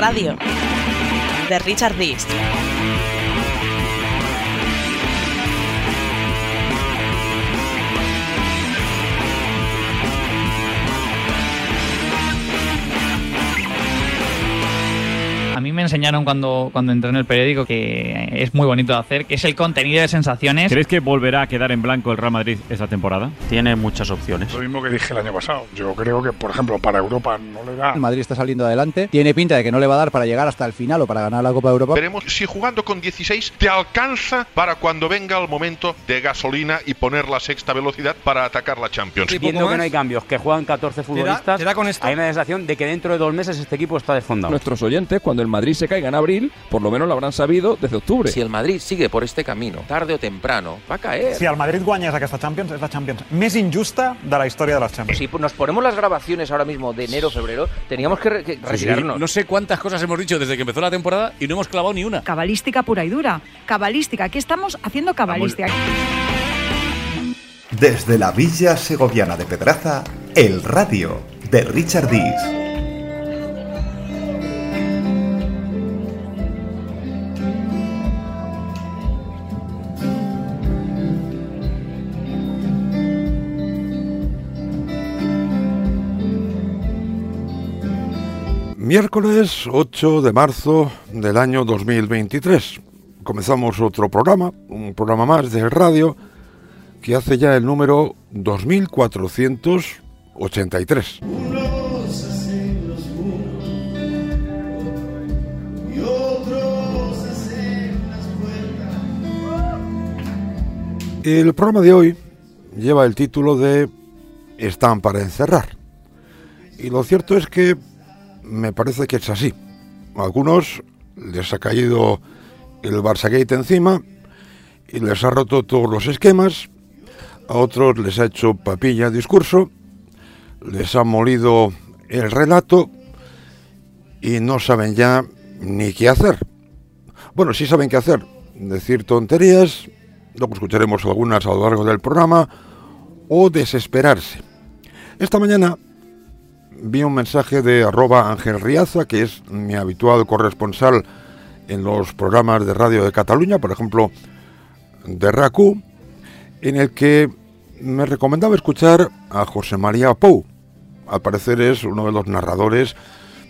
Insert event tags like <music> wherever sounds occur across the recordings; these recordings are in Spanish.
Radio, de Richard Dist. Me enseñaron cuando, cuando entré en el periódico que es muy bonito de hacer, que es el contenido de sensaciones. ¿Crees que volverá a quedar en blanco el Real Madrid esta temporada? Tiene muchas opciones. Lo mismo que dije el año pasado. Yo creo que, por ejemplo, para Europa no le da. El Madrid está saliendo adelante. Tiene pinta de que no le va a dar para llegar hasta el final o para ganar la Copa de Europa. Veremos si jugando con 16 te alcanza para cuando venga el momento de gasolina y poner la sexta velocidad para atacar la Champions. Viendo que no hay cambios, que juegan 14 futbolistas, ¿Será con esto? hay una sensación de que dentro de dos meses este equipo está desfondado. Nuestros oyentes, cuando el Madrid se caiga en abril, por lo menos lo habrán sabido desde octubre. Si el Madrid sigue por este camino, tarde o temprano, va a caer. Si el Madrid guanyes aquesta Champions, és la Champions més injusta de la història de les Champions. Si nos ponemos las grabaciones ahora mismo de enero, febrero, teníamos que, re- que retirarnos. No sé cuántas cosas hemos dicho desde que empezó la temporada y no hemos clavado ni una. Cabalística pura y dura. Cabalística. Aquí estamos haciendo cabalística. Desde la Villa Segoviana de Pedraza, El Radio de Richard Dis. Miércoles 8 de marzo del año 2023. Comenzamos otro programa, un programa más de radio que hace ya el número 2483. El programa de hoy lleva el título de Están para encerrar. Y lo cierto es que me parece que es así. A algunos les ha caído el Barçagate encima y les ha roto todos los esquemas. A otros les ha hecho papilla discurso, les ha molido el relato y no saben ya ni qué hacer. Bueno, sí saben qué hacer. Decir tonterías, luego escucharemos algunas a lo largo del programa, o desesperarse. Esta mañana vi un mensaje de arroba Ángel Riaza, que es mi habitual corresponsal en los programas de radio de Cataluña, por ejemplo, de RACU, en el que me recomendaba escuchar a José María Pou. Al parecer es uno de los narradores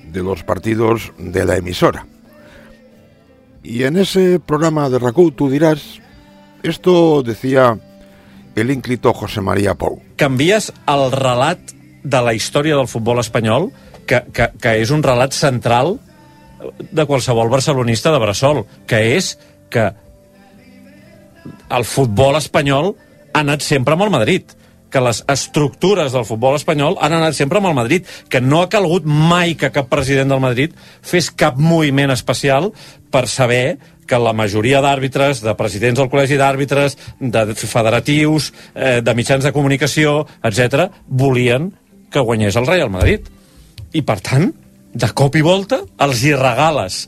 de los partidos de la emisora. Y en ese programa de RACU tú dirás, esto decía el ínclito José María Pou. canvies el relat de la història del futbol espanyol, que, que, que és un relat central de qualsevol barcelonista de Bressol, que és que el futbol espanyol ha anat sempre amb el Madrid que les estructures del futbol espanyol han anat sempre amb el Madrid, que no ha calgut mai que cap president del Madrid fes cap moviment especial per saber que la majoria d'àrbitres, de presidents del col·legi d'àrbitres, de federatius, eh, de mitjans de comunicació, etc, volien que guanyés el Real Madrid. I, per tant, de cop i volta, els hi regales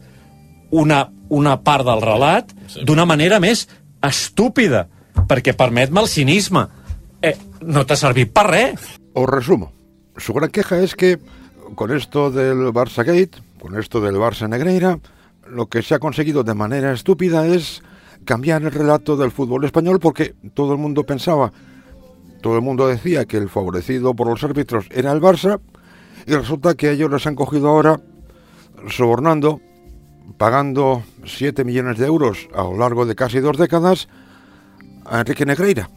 una, una part del relat d'una manera més estúpida, perquè permet-me el cinisme. Eh, no t'ha servit per res. Os resumo. Su gran queja es que con esto del Barça Gate, con esto del Barça Negreira, lo que se ha conseguido de manera estúpida es cambiar el relato del fútbol español porque todo el mundo pensaba, todo el mundo decía que el favorecido por los árbitros era el Barça y resulta que ellos les han cogido ahora sobornando, pagando 7 millones de euros a lo largo de casi dos décadas a Enrique Negreira,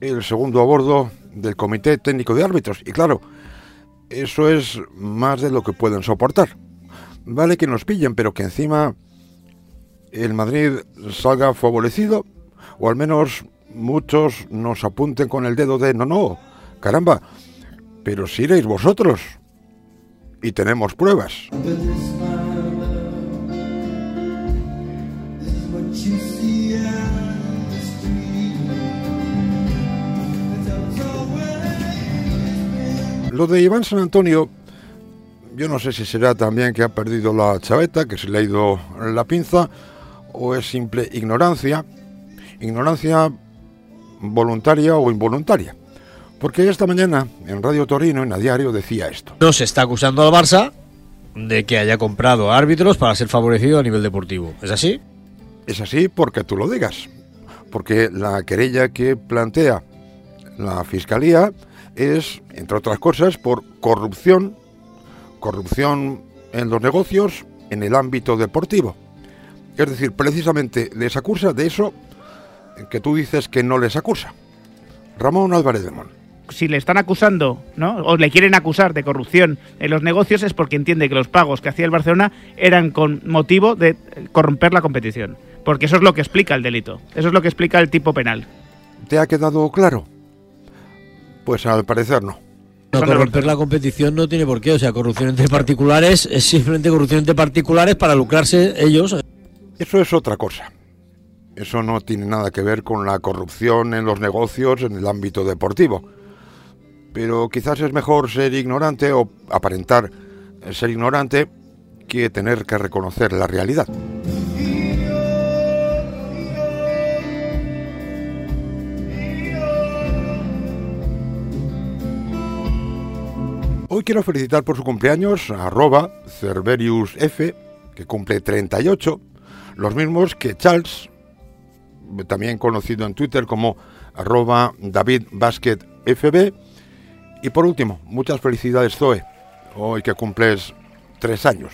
el segundo a bordo del Comité Técnico de Árbitros. Y claro, eso es más de lo que pueden soportar. Vale que nos pillen, pero que encima el Madrid salga favorecido, o al menos muchos nos apunten con el dedo de no, no, caramba, pero si iréis vosotros. Y tenemos pruebas. Lo de Iván San Antonio, yo no sé si será también que ha perdido la chaveta, que se le ha ido la pinza, o es simple ignorancia, ignorancia voluntaria o involuntaria. Porque esta mañana en Radio Torino, en a diario, decía esto. No se está acusando al Barça de que haya comprado árbitros para ser favorecido a nivel deportivo. ¿Es así? Es así porque tú lo digas. Porque la querella que plantea la Fiscalía es, entre otras cosas, por corrupción, corrupción en los negocios en el ámbito deportivo. Es decir, precisamente les acusa de eso que tú dices que no les acusa. Ramón Álvarez de Mon. si le están acusando, ¿no? O le quieren acusar de corrupción en los negocios es porque entiende que los pagos que hacía el Barcelona eran con motivo de corromper la competición. Porque eso es lo que explica el delito. Eso es lo que explica el tipo penal. ¿Te ha quedado claro? Pues al parecer no. No, corromper la competición no tiene por qué. O sea, corrupción entre particulares es simplemente corrupción entre particulares para lucrarse ellos. Eso es otra cosa. Eso no tiene nada que ver con la corrupción en los negocios en el ámbito deportivo. Pero quizás es mejor ser ignorante o aparentar ser ignorante que tener que reconocer la realidad. Hoy quiero felicitar por su cumpleaños a arroba Cerverius F, que cumple 38, los mismos que Charles, también conocido en Twitter como arroba David. Y por último, muchas felicidades Zoe, hoy que cumples tres años.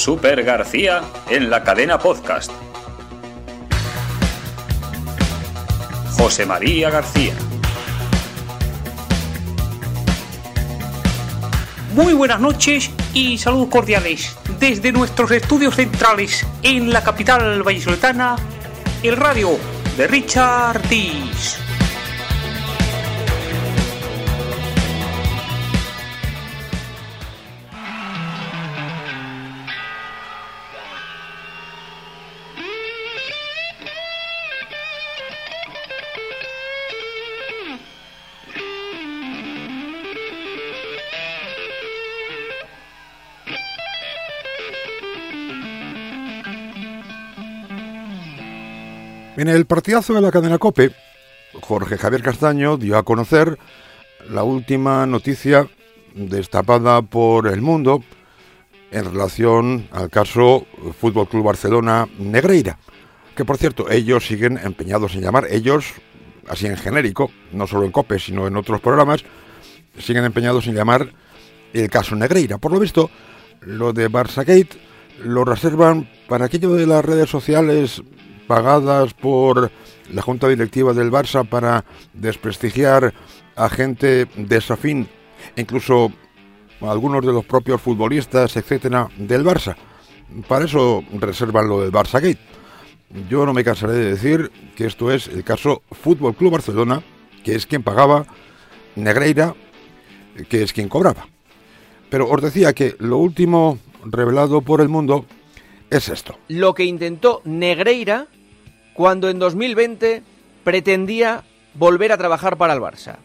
Super García en la cadena podcast. José María García. Muy buenas noches y saludos cordiales desde nuestros estudios centrales en la capital vallisoletana, el radio de Richard Dis. En el partidazo de la cadena Cope, Jorge Javier Castaño dio a conocer la última noticia destapada por el mundo en relación al caso Fútbol Club Barcelona Negreira, que por cierto ellos siguen empeñados en llamar, ellos, así en genérico, no solo en Cope, sino en otros programas, siguen empeñados en llamar el caso Negreira. Por lo visto, lo de Barça Gate lo reservan para aquello de las redes sociales pagadas por la junta directiva del Barça para desprestigiar a gente desafín, incluso algunos de los propios futbolistas, etcétera, del Barça. Para eso reservan lo del Barça Gate. Yo no me cansaré de decir que esto es el caso Fútbol Club Barcelona, que es quien pagaba, Negreira, que es quien cobraba. Pero os decía que lo último revelado por el mundo es esto. Lo que intentó Negreira cuando en 2020 pretendía volver a trabajar para el Barça.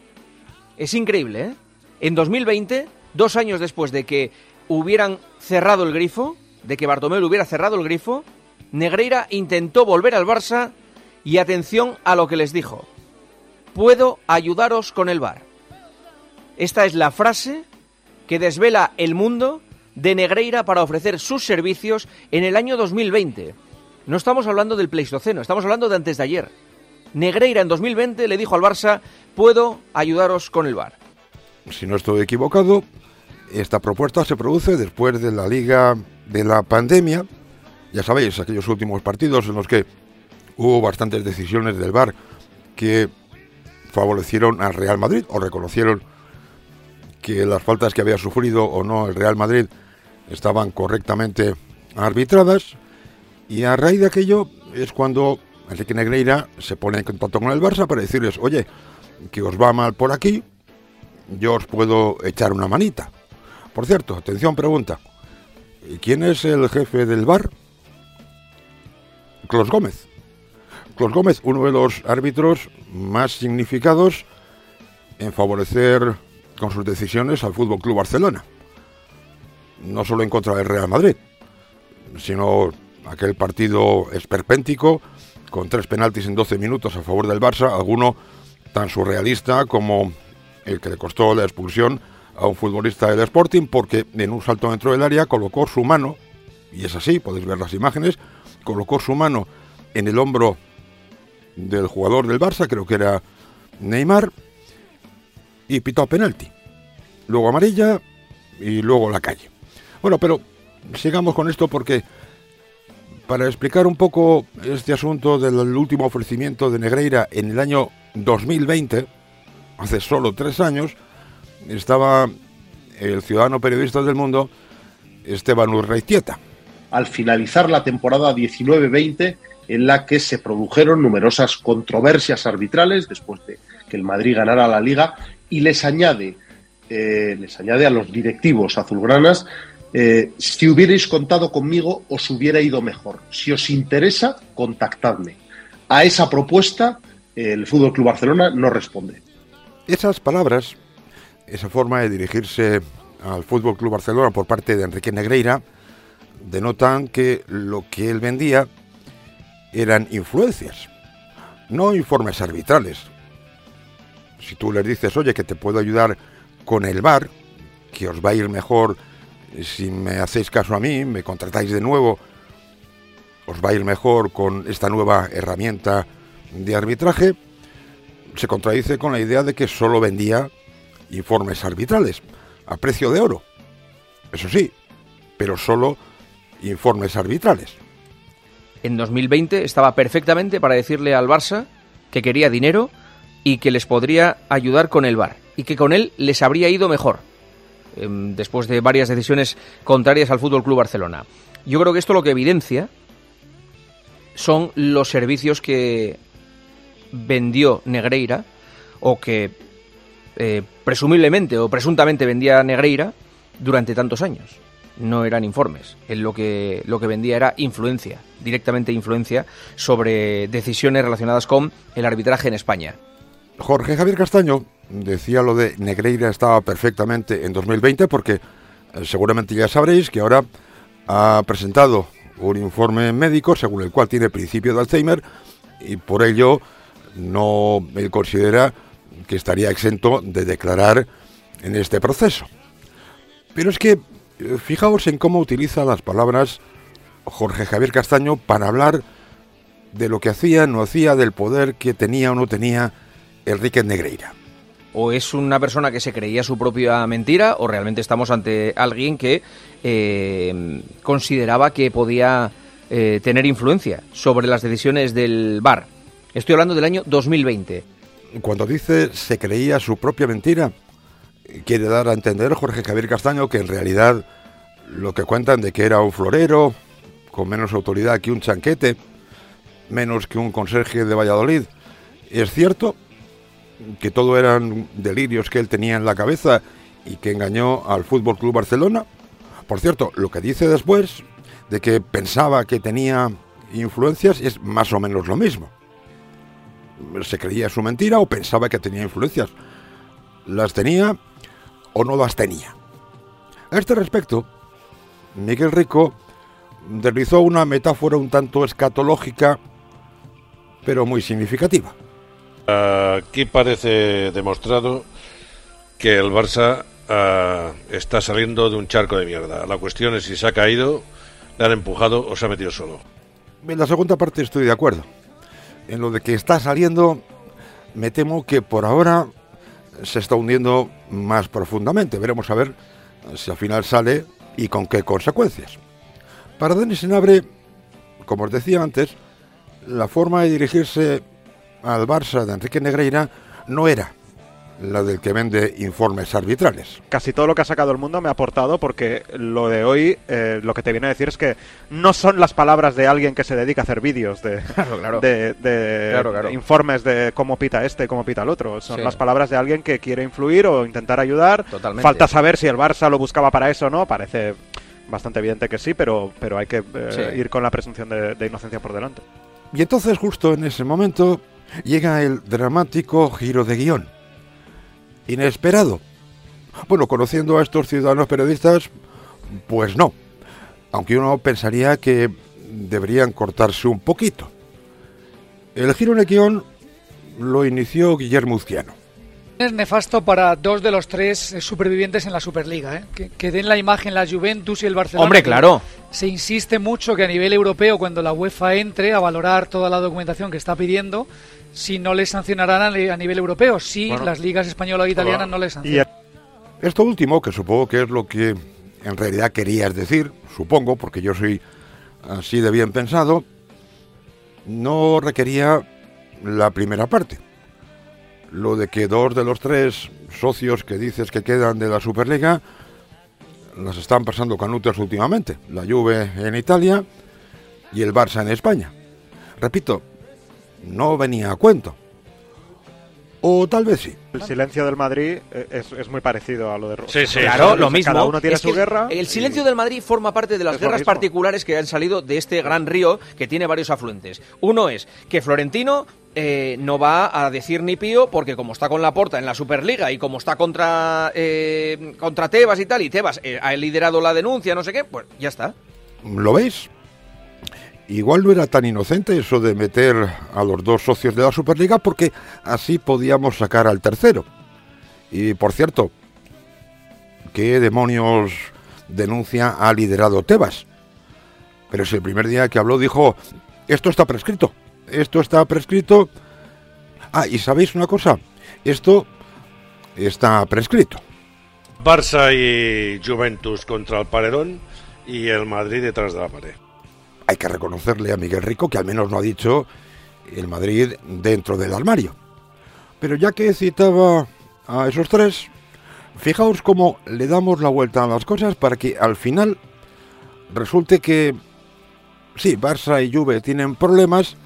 Es increíble, ¿eh? En 2020, dos años después de que hubieran cerrado el grifo, de que Bartomeu hubiera cerrado el grifo, Negreira intentó volver al Barça y atención a lo que les dijo. Puedo ayudaros con el bar. Esta es la frase que desvela el mundo de Negreira para ofrecer sus servicios en el año 2020. No estamos hablando del Pleistoceno, estamos hablando de antes de ayer. Negreira en 2020 le dijo al Barça, puedo ayudaros con el bar. Si no estoy equivocado, esta propuesta se produce después de la liga de la pandemia. Ya sabéis, aquellos últimos partidos en los que hubo bastantes decisiones del bar que favorecieron al Real Madrid o reconocieron que las faltas que había sufrido o no el Real Madrid estaban correctamente arbitradas. Y a raíz de aquello es cuando Enrique Negreira se pone en contacto con el Barça para decirles, oye, que os va mal por aquí, yo os puedo echar una manita. Por cierto, atención, pregunta. ¿Quién es el jefe del bar? Clos Gómez. Clos Gómez, uno de los árbitros más significados en favorecer con sus decisiones al Fútbol Club Barcelona. No solo en contra del Real Madrid, sino aquel partido esperpéntico con tres penaltis en 12 minutos a favor del Barça, alguno tan surrealista como el que le costó la expulsión a un futbolista del Sporting porque en un salto dentro del área colocó su mano, y es así, podéis ver las imágenes, colocó su mano en el hombro del jugador del Barça, creo que era Neymar, y pitó penalti. Luego amarilla y luego la calle. Bueno, pero sigamos con esto porque para explicar un poco este asunto del último ofrecimiento de Negreira en el año 2020, hace solo tres años, estaba el ciudadano periodista del mundo, Esteban Urreitieta. Al finalizar la temporada 19-20, en la que se produjeron numerosas controversias arbitrales después de que el Madrid ganara la liga y les añade, eh, les añade a los directivos azulgranas eh, si hubierais contado conmigo os hubiera ido mejor. Si os interesa, contactadme. A esa propuesta el Fútbol Club Barcelona no responde. Esas palabras, esa forma de dirigirse al Fútbol Club Barcelona por parte de Enrique Negreira denotan que lo que él vendía eran influencias, no informes arbitrales. Si tú les dices, oye, que te puedo ayudar con el bar, que os va a ir mejor si me hacéis caso a mí, me contratáis de nuevo, os va a ir mejor con esta nueva herramienta de arbitraje, se contradice con la idea de que solo vendía informes arbitrales a precio de oro. Eso sí, pero solo informes arbitrales. En 2020 estaba perfectamente para decirle al Barça que quería dinero y que les podría ayudar con el VAR y que con él les habría ido mejor después de varias decisiones contrarias al Fútbol Club Barcelona. Yo creo que esto lo que evidencia son los servicios que vendió Negreira o que eh, presumiblemente o presuntamente vendía Negreira durante tantos años. No eran informes. Él lo que, lo que vendía era influencia, directamente influencia sobre decisiones relacionadas con el arbitraje en España. Jorge Javier Castaño decía lo de Negreira estaba perfectamente en 2020 porque eh, seguramente ya sabréis que ahora ha presentado un informe médico según el cual tiene principio de Alzheimer y por ello no él considera que estaría exento de declarar en este proceso. Pero es que eh, fijaos en cómo utiliza las palabras Jorge Javier Castaño para hablar de lo que hacía, no hacía, del poder que tenía o no tenía Enrique Negreira. O es una persona que se creía su propia mentira, o realmente estamos ante alguien que eh, consideraba que podía eh, tener influencia sobre las decisiones del VAR. Estoy hablando del año 2020. Cuando dice se creía su propia mentira, quiere dar a entender Jorge Javier Castaño que en realidad lo que cuentan de que era un florero, con menos autoridad que un chanquete, menos que un conserje de Valladolid, es cierto que todo eran delirios que él tenía en la cabeza y que engañó al Fútbol Club Barcelona. Por cierto, lo que dice después de que pensaba que tenía influencias es más o menos lo mismo. Se creía su mentira o pensaba que tenía influencias. Las tenía o no las tenía. A este respecto, Miguel Rico deslizó una metáfora un tanto escatológica, pero muy significativa. Aquí parece demostrado que el Barça ah, está saliendo de un charco de mierda. La cuestión es si se ha caído, le han empujado o se ha metido solo. En la segunda parte estoy de acuerdo. En lo de que está saliendo, me temo que por ahora se está hundiendo más profundamente. Veremos a ver si al final sale y con qué consecuencias. Para Denis Senabre, como os decía antes, la forma de dirigirse al Barça de Enrique Negreira no era la del que vende informes arbitrales. Casi todo lo que ha sacado el mundo me ha aportado porque lo de hoy eh, lo que te viene a decir es que no son las palabras de alguien que se dedica a hacer vídeos de, de, de informes de cómo pita este, cómo pita el otro. Son Sí. las palabras de alguien que quiere influir o intentar ayudar. Totalmente. Falta saber si el Barça lo buscaba para eso o no. Parece bastante evidente que sí, pero, pero hay que eh, Sí. ir con la presunción de, de inocencia por delante. Y entonces justo en ese momento llega el dramático giro de guion. Inesperado. Bueno, conociendo a estos ciudadanos periodistas, pues no. Aunque uno pensaría que deberían cortarse un poquito. El giro de guion lo inició Guillermo Uzquiano. Es nefasto para dos de los tres supervivientes en la Superliga, ¿eh? que, que den la imagen la Juventus y el Barcelona. Hombre, claro. Se insiste mucho que a nivel europeo, cuando la UEFA entre a valorar toda la documentación que está pidiendo, si no le sancionarán a, ni- a nivel europeo, si Bueno. las ligas española e italiana no le sancionan. Esto último, que supongo que es lo que en realidad querías decir, supongo, porque yo soy así de bien pensado, no requería la primera parte. Lo de que dos de los tres socios que dices que quedan de la Superliga las están pasando canutas últimamente. La Juve en Italia y el Barça en España. Repito, no venía a cuento. O tal vez sí. El silencio del Madrid eh, es, es muy parecido a lo de Ro- Claro, lo mismo. Cada uno tiene Es su guerra. El silencio del Madrid forma parte de las guerras particulares que han salido de este gran río que tiene varios afluentes. Uno es que Florentino eh, no va a decir ni pío porque como está con la porta en la Superliga y como está contra, eh, contra Tebas y tal, y Tebas eh, ha liderado la denuncia, no sé qué, pues ya está. ¿Lo veis? Igual no era tan inocente eso de meter a los dos socios de la Superliga porque así podíamos sacar al tercero. Y por cierto, ¿qué demonios denuncia ha liderado Tebas? Pero si el primer día que habló dijo, esto está prescrito, esto está prescrito. Ah, y sabéis una cosa, esto está prescrito. Barça y Juventus contra el paredón y el Madrid detrás de la pared. Hay que reconocerle a Miguel Rico que al menos no ha dicho el Madrid dentro del armario. Pero ya que citaba a esos tres, fijaos cómo le damos la vuelta a las cosas para que al final resulte que sí, Barça y Juve tienen problemas,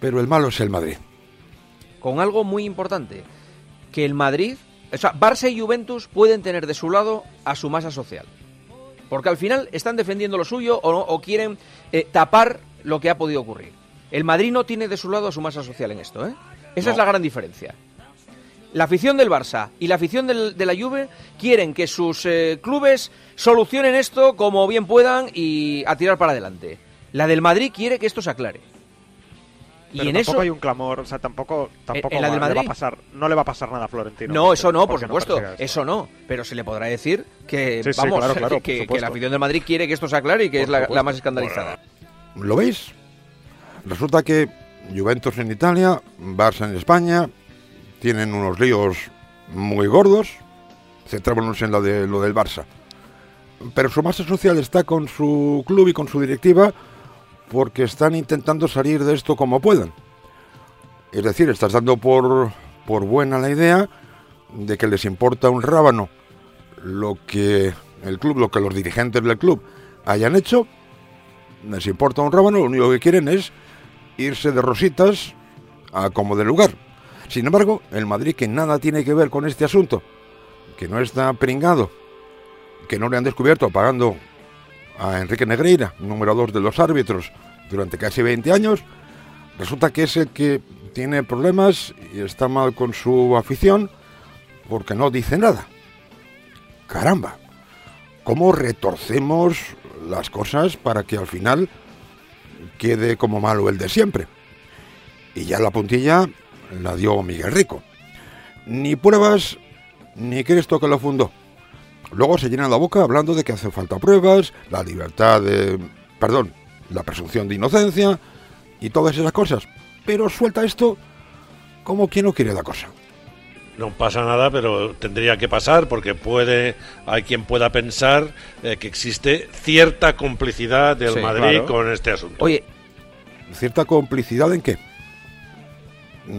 pero el malo es el Madrid. Con algo muy importante, que el Madrid, o sea, Barça y Juventus pueden tener de su lado a su masa social. Porque al final están defendiendo lo suyo o, no- o quieren eh, tapar lo que ha podido ocurrir. El Madrid no tiene de su lado a su masa social en esto, ¿eh? Esa es la gran diferencia. La afición del Barça y la afición del- de la Juve quieren que sus eh, clubes solucionen esto como bien puedan y a tirar para adelante. La del Madrid quiere que esto se aclare. Y en tampoco eso hay un clamor, o sea, tampoco, tampoco en la del le va a Madrid? pasar, no le va a pasar nada a Florentino. No, porque- eso no, por supuesto, eso no. Pero se le podrá decir que, Sí, sí, vamos, claro, claro, <laughs> que- la afición del Madrid quiere que esto se aclare y que Por es la más escandalizada. ¿Lo veis? Resulta que Juventus en Italia, Barça en España, tienen unos líos muy gordos. Centrémonos en lo, de, lo del Barça. Pero su masa social está con su club y con su directiva porque están intentando salir de esto como puedan. Es decir, estás dando por, por buena la idea de que les importa un rábano lo que el club, lo que los dirigentes del club hayan hecho les importa un rábano, lo único que quieren es irse de rositas a como de lugar. Sin embargo, el Madrid, que nada tiene que ver con este asunto, que no está pringado, que no le han descubierto pagando a Enrique Negreira, número dos de los árbitros, durante casi 20 años, resulta que es el que tiene problemas y está mal con su afición porque no dice nada. Caramba, ¿cómo retorcemos las cosas para que al final quede como malo el de siempre? Y ya la puntilla la dio Miguel Rico. Ni pruebas, ni Cristo que lo fundó. Luego se llena la boca hablando de que hace falta pruebas, la libertad de... perdón, la presunción de inocencia y todas esas cosas. Pero suelta esto como quien no quiere la cosa. No pasa nada, pero tendría que pasar porque puede, hay quien pueda pensar eh, que existe cierta complicidad del Sí, Madrid claro. con este asunto. Oye, ¿Cierta complicidad en qué?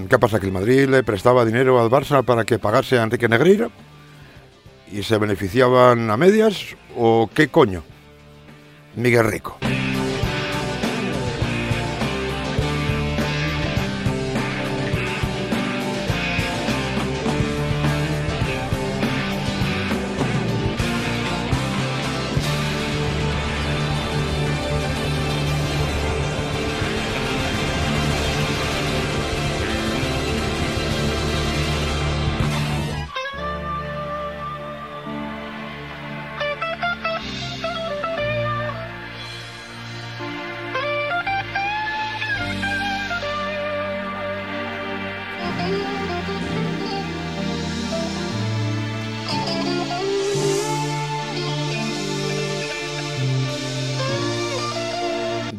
¿Qué pasa? ¿Que el Madrid le prestaba dinero al Barça para que pagase a Enrique Negreira? ¿Y se beneficiaban a medias? ¿O qué coño? Miguel Rico.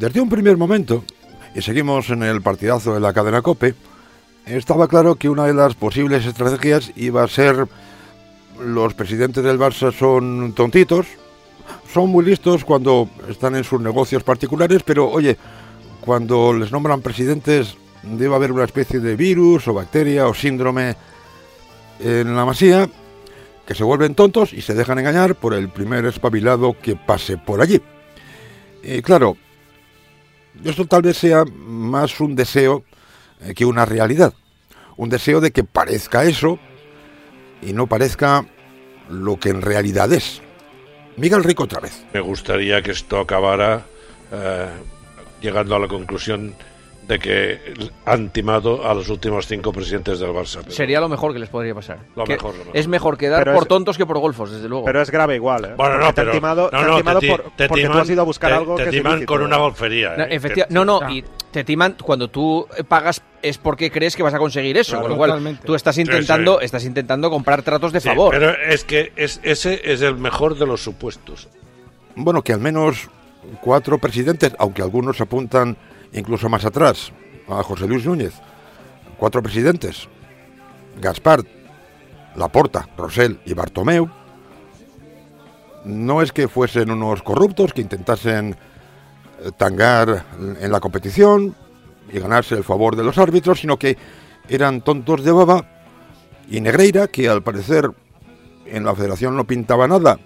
Desde un primer momento, y seguimos en el partidazo de la cadena Cope, estaba claro que una de las posibles estrategias iba a ser los presidentes del Barça son tontitos, son muy listos cuando están en sus negocios particulares, pero oye, cuando les nombran presidentes debe haber una especie de virus o bacteria o síndrome en la masía que se vuelven tontos y se dejan engañar por el primer espabilado que pase por allí. Y claro, esto tal vez sea más un deseo eh, que una realidad. Un deseo de que parezca eso y no parezca lo que en realidad es. Miguel Rico otra vez. Me gustaría que esto acabara eh, llegando a la conclusión de que han timado a los últimos cinco presidentes del Barça. pero- Sería lo mejor que les podría pasar. Lo Que mejor, lo mejor. Es mejor quedar Pero por es- tontos que por golfos, desde luego. Pero es grave igual, ¿eh? Bueno, no, Porque te han timado, no, te han no, timado te ti- por- te porque tú timan- has ido a buscar te- algo te que timan ilícito. con una golfería. No, ¿eh? Que- no, no, y te timan cuando tú pagas es porque crees que vas a conseguir eso, Claro, con lo cual totalmente. tú estás Sí, intentando, sí. estás intentando comprar tratos de Sí, favor. pero es que es, ese es el mejor de los supuestos. Bueno, que al menos cuatro presidentes, aunque algunos apuntan incluso más atrás, a José Luis Núñez, cuatro presidentes, Gaspar, Laporta, Rosell y Bartomeu, no es que fuesen unos corruptos que intentasen eh, tangar en la competición y ganarse el favor de los árbitros, sino que eran tontos de baba y Negreira, que al parecer en la federación no pintaba nada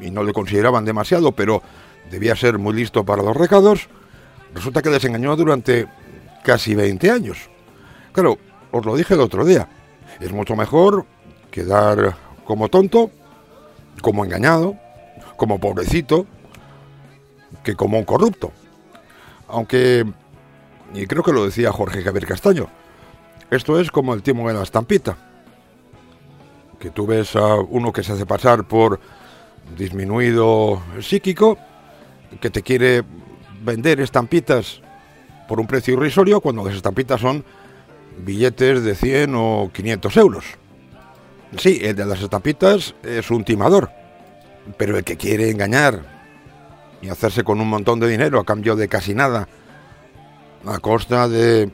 y no le consideraban demasiado, pero debía ser muy listo para los recados, resulta que les engañó durante casi 20 años. Claro, os lo dije el otro día, es mucho mejor quedar como tonto, como engañado, como pobrecito, que como un corrupto. Aunque, y creo que lo decía Jorge Javier Castaño, esto es como el timo de la estampita, que tú ves a uno que se hace pasar por disminuido psíquico, que te quiere vender estampitas por un precio irrisorio cuando las estampitas son billetes de 100 o 500 euros. Sí, el de las estampitas es un timador, pero el que quiere engañar y hacerse con un montón de dinero a cambio de casi nada, a costa de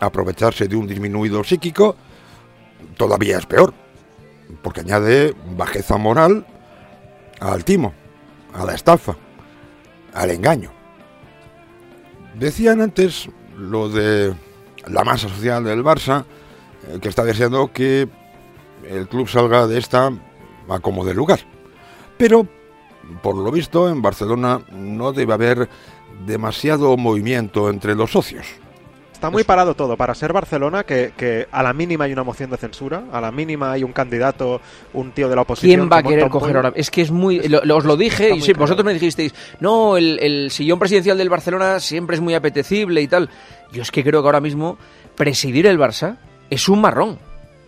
aprovecharse de un disminuido psíquico, todavía es peor, porque añade bajeza moral al timo, a la estafa, al engaño. Decían antes lo de la masa social del Barça, eh, que está deseando que el club salga de esta a como de lugar. Pero, por lo visto, en Barcelona no debe haber demasiado movimiento entre los socios. Está muy parado todo para ser Barcelona, que, que a la mínima hay una moción de censura, a la mínima hay un candidato, un tío de la oposición. ¿Quién va a querer coger ahora? Es que es muy. lo- lo- os lo dije y sí, claro. vosotros me dijisteis, no, el, el sillón presidencial del Barcelona siempre es muy apetecible y tal. Yo es que creo que ahora mismo presidir el Barça es un marrón.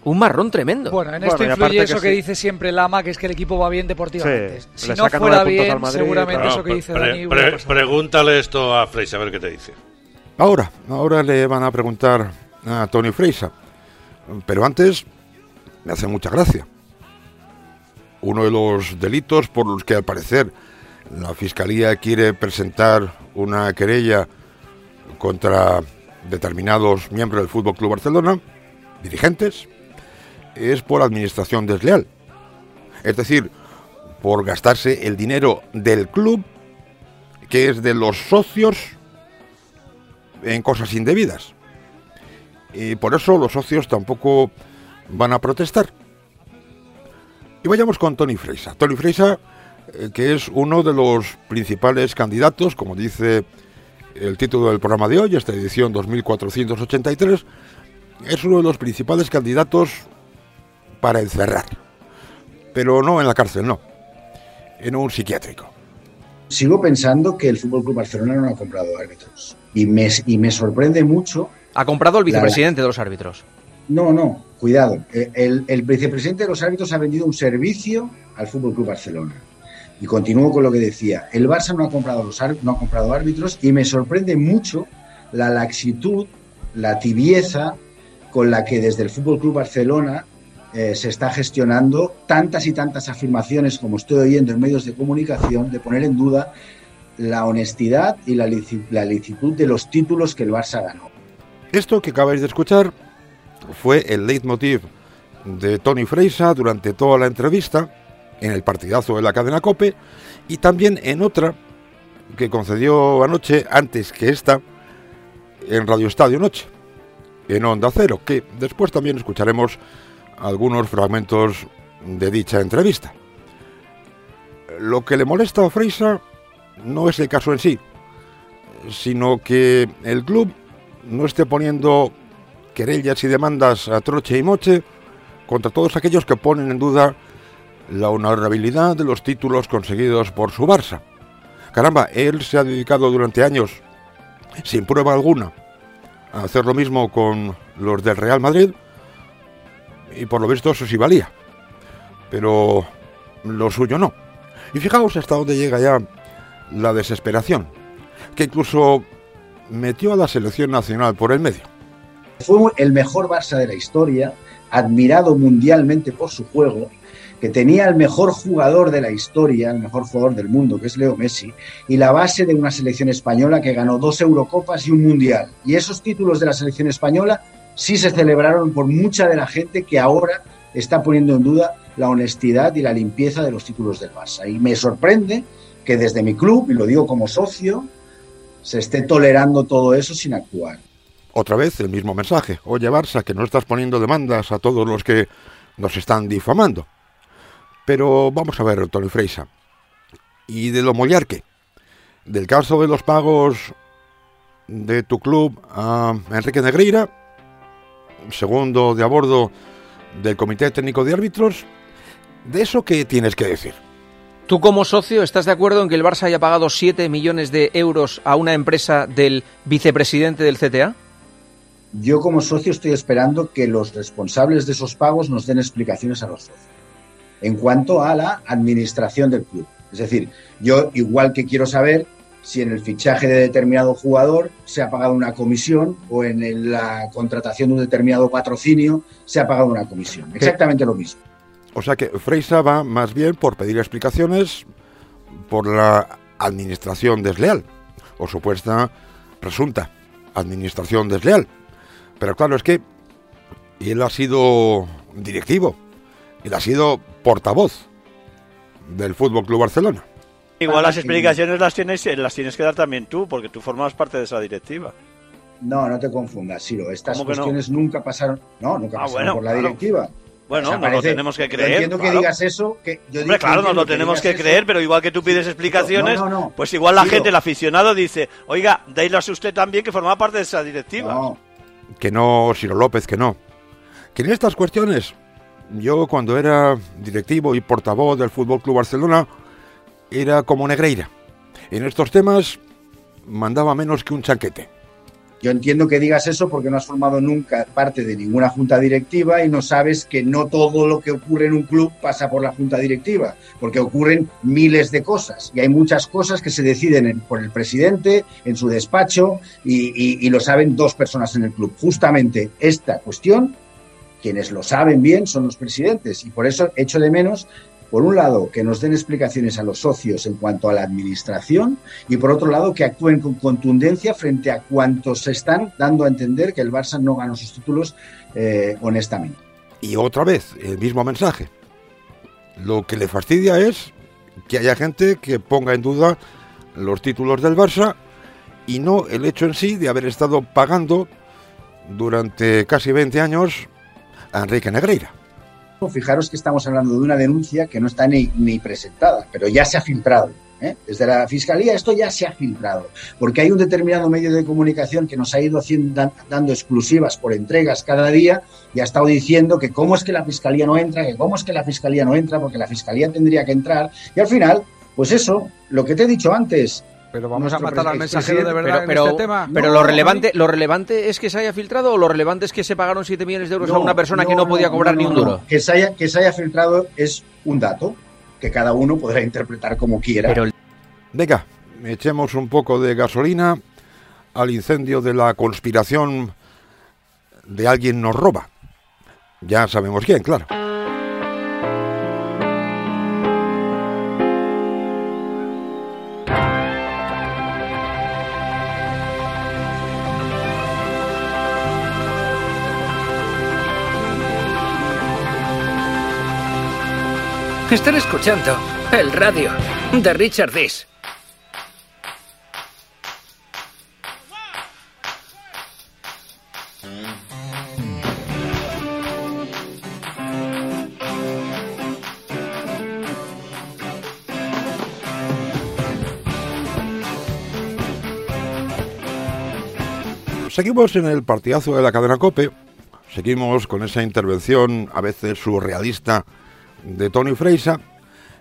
Un marrón tremendo. Bueno, en esto Bueno, y influye eso que que, sí. dice siempre Lama, que es que el equipo va bien deportivamente. Sí, si no fuera bien, Madrid, seguramente eso que dice Pre- Dani pre- hubiera pasado. pregúntale esto a Freis, a ver qué te dice. Ahora, ahora le van a preguntar a Tony Freisa. Pero antes, me hace mucha gracia. Uno de los delitos por los que al parecer la Fiscalía quiere presentar una querella contra determinados miembros del Fútbol Club Barcelona, dirigentes, es por administración desleal. Es decir, por gastarse el dinero del club, que es de los socios, en cosas indebidas. Y por eso los socios tampoco van a protestar. Y vayamos con Tony Freisa. Tony Freisa, eh, que es uno de los principales candidatos, como dice el título del programa de hoy, esta edición 2483, es uno de los principales candidatos para encerrar. Pero no en la cárcel, no. En un psiquiátrico. Sigo pensando que el Fútbol Club Barcelona no ha comprado árbitros. Y me, y me sorprende mucho. Ha comprado el la- vicepresidente de los árbitros. No, no, cuidado. Eh, El, el vicepresidente de los árbitros ha vendido un servicio al Fútbol Club Barcelona. Y continúo con lo que decía. El Barça no ha comprado los no ha comprado árbitros y me sorprende mucho la laxitud, la tibieza con la que desde el Fútbol Club Barcelona eh, se está gestionando tantas y tantas afirmaciones como estoy oyendo en medios de comunicación de poner en duda la honestidad y la, la licitud de los títulos que el Barça ganó. Esto que acabáis de escuchar fue el leitmotiv de Tony Freisa durante toda la entrevista, en el partidazo de la cadena Cope, y también en otra que concedió anoche, antes que esta, en Radio Estadio Noche, en Onda Cero, que después también escucharemos algunos fragmentos de dicha entrevista. Lo que le molesta a Freisa no es el caso en sí, sino que el club no esté poniendo querellas y demandas a troche y moche contra todos aquellos que ponen en duda la honorabilidad de los títulos conseguidos por su Barça. Caramba, él se ha dedicado durante años, sin prueba alguna, a hacer lo mismo con los del Real Madrid y por lo visto eso sí valía. Pero lo suyo no. Y fijaos hasta dónde llega ya la desesperación, que incluso metió a la selección nacional por el medio. Fue el mejor Barça de la historia, admirado mundialmente por su juego, que tenía el mejor jugador de la historia, el mejor jugador del mundo, que es Leo Messi, y la base de una selección española que ganó dos Eurocopas y un Mundial. Y esos títulos de la selección española sí se celebraron por mucha de la gente que ahora está poniendo en duda la honestidad y la limpieza de los títulos del Barça. Y me sorprende que desde mi club, y lo digo como socio, se esté tolerando todo eso sin actuar. Otra vez el mismo mensaje. Oye Barça, que no estás poniendo demandas a todos los que nos están difamando. Pero vamos a ver, Tony Freisa. ¿Y de lo Mollarque? Del caso de los pagos de tu club a Enrique Negreira, segundo de a bordo del Comité Técnico de Árbitros, ¿de eso qué tienes que decir? ¿Tú como socio estás de acuerdo en que el Barça haya pagado 7 millones de euros a una empresa del vicepresidente del CTA? Yo como socio estoy esperando que los responsables de esos pagos nos den explicaciones a los socios en cuanto a la administración del club. Es decir, yo igual que quiero saber si en el fichaje de determinado jugador se ha pagado una comisión o en la contratación de un determinado patrocinio se ha pagado una comisión. Exactamente lo mismo. O sea que Freisa va más bien por pedir explicaciones por la administración desleal, o supuesta presunta administración desleal. Pero claro, es que él ha sido directivo, él ha sido portavoz del Fútbol Club Barcelona. Igual las explicaciones las tienes, eh, las tienes que dar también tú, porque tú formas parte de esa directiva. No, no te confundas, Siro. Estas cuestiones nunca pasaron, no, nunca Ah, pasaron bueno, por la claro. directiva. Bueno, O sea, nos lo tenemos que creer. entiendo que claro. digas eso, que yo Hombre, claro, nos lo tenemos que eso. creer, pero igual que tú pides explicaciones, No, no, no. pues igual la gente, el aficionado, dice, oiga, déislas usted también que formaba parte de esa directiva. Que no, Siro López, que no. Que en estas cuestiones, yo cuando era directivo y portavoz del Fútbol Club Barcelona, era como Negreira. En estos temas mandaba menos que un chanquete. Yo entiendo que digas eso porque no has formado nunca parte de ninguna junta directiva y no sabes que no todo lo que ocurre en un club pasa por la junta directiva, porque ocurren miles de cosas y hay muchas cosas que se deciden en- por el presidente en su despacho y- y lo saben dos personas en el club. Justamente esta cuestión, quienes lo saben bien son los presidentes y por eso echo de menos por un lado, que nos den explicaciones a los socios en cuanto a la administración y por otro lado, que actúen con contundencia frente a cuantos se están dando a entender que el Barça no ganó sus títulos eh, honestamente. Y otra vez, el mismo mensaje. Lo que le fastidia es que haya gente que ponga en duda los títulos del Barça y no el hecho en sí de haber estado pagando durante casi 20 años a Enrique Negreira. Fijaros que estamos hablando de una denuncia que no está ni, presentada, pero ya se ha filtrado. ¿eh? Desde la Fiscalía esto ya se ha filtrado, porque hay un determinado medio de comunicación que nos ha ido haciendo, dan- dando exclusivas por entregas cada día y ha estado diciendo que cómo es que la Fiscalía no entra, que cómo es que la Fiscalía no entra, porque la Fiscalía tendría que entrar. Y al final, pues eso, lo que te he dicho antes. Pero vamos a matar al mensajero de verdad en pero, este tema. pero No, lo relevante, lo relevante es que se haya filtrado o lo relevante es que se pagaron 7 millones de euros a una persona que no podía cobrar no, ni un no. duro. Que se, haya, que se haya filtrado es un dato que cada uno podrá interpretar como quiera. Venga, echemos un poco de gasolina al incendio de la conspiración de alguien nos roba. Ya sabemos quién, claro. Están escuchando el radio de Richard Dis. Seguimos en el partidazo de la cadena Cope, seguimos con esa intervención a veces surrealista de Tony Freisa,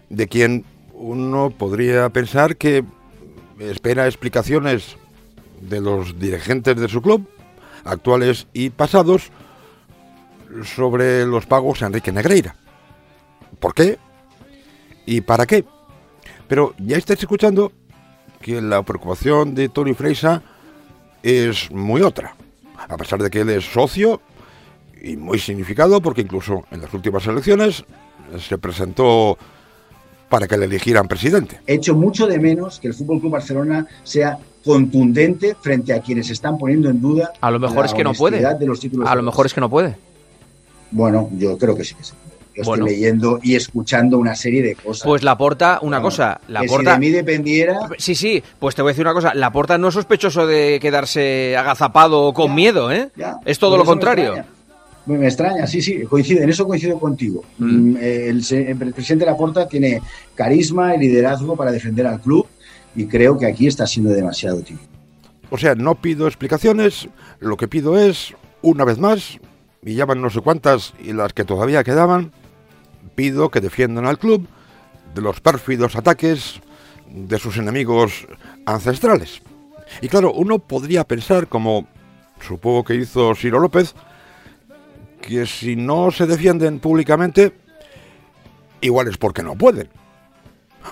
de quien uno podría pensar que espera explicaciones de los dirigentes de su club, actuales y pasados, sobre los pagos a Enrique Negreira. ¿Por qué? ¿Y para qué? Pero ya estáis escuchando que la preocupación de Tony Freisa es muy otra. A pesar de que él es socio y muy significado, porque incluso en las últimas elecciones se presentó para que le eligieran presidente. He hecho mucho de menos que el Fútbol Club Barcelona sea contundente frente a quienes están poniendo en duda. A lo mejor es que no puede. De los títulos a lo mejor es que no puede. Bueno, yo creo que sí que se puede. Yo Bueno. estoy leyendo y escuchando una serie de cosas. Pues la porta, una cosa, la que porta. si de mí dependiera. Sí, sí, pues te voy a decir una cosa, la porta no es sospechoso de quedarse agazapado o con miedo, ¿eh? ya, es todo lo contrario. Me, me extraña, sí, sí, coincide, en eso coincido contigo. Mm, eh, El, se- el presidente Laporta tiene carisma y liderazgo para defender al club y creo que aquí está siendo demasiado tímido. O sea, no pido explicaciones, lo que pido es, una vez más, y ya van no sé cuántas y las que todavía quedaban, pido que defiendan al club de los pérfidos ataques de sus enemigos ancestrales. Y claro, uno podría pensar, como supongo que hizo Ciro López, que si no se defienden públicamente, igual es porque no pueden.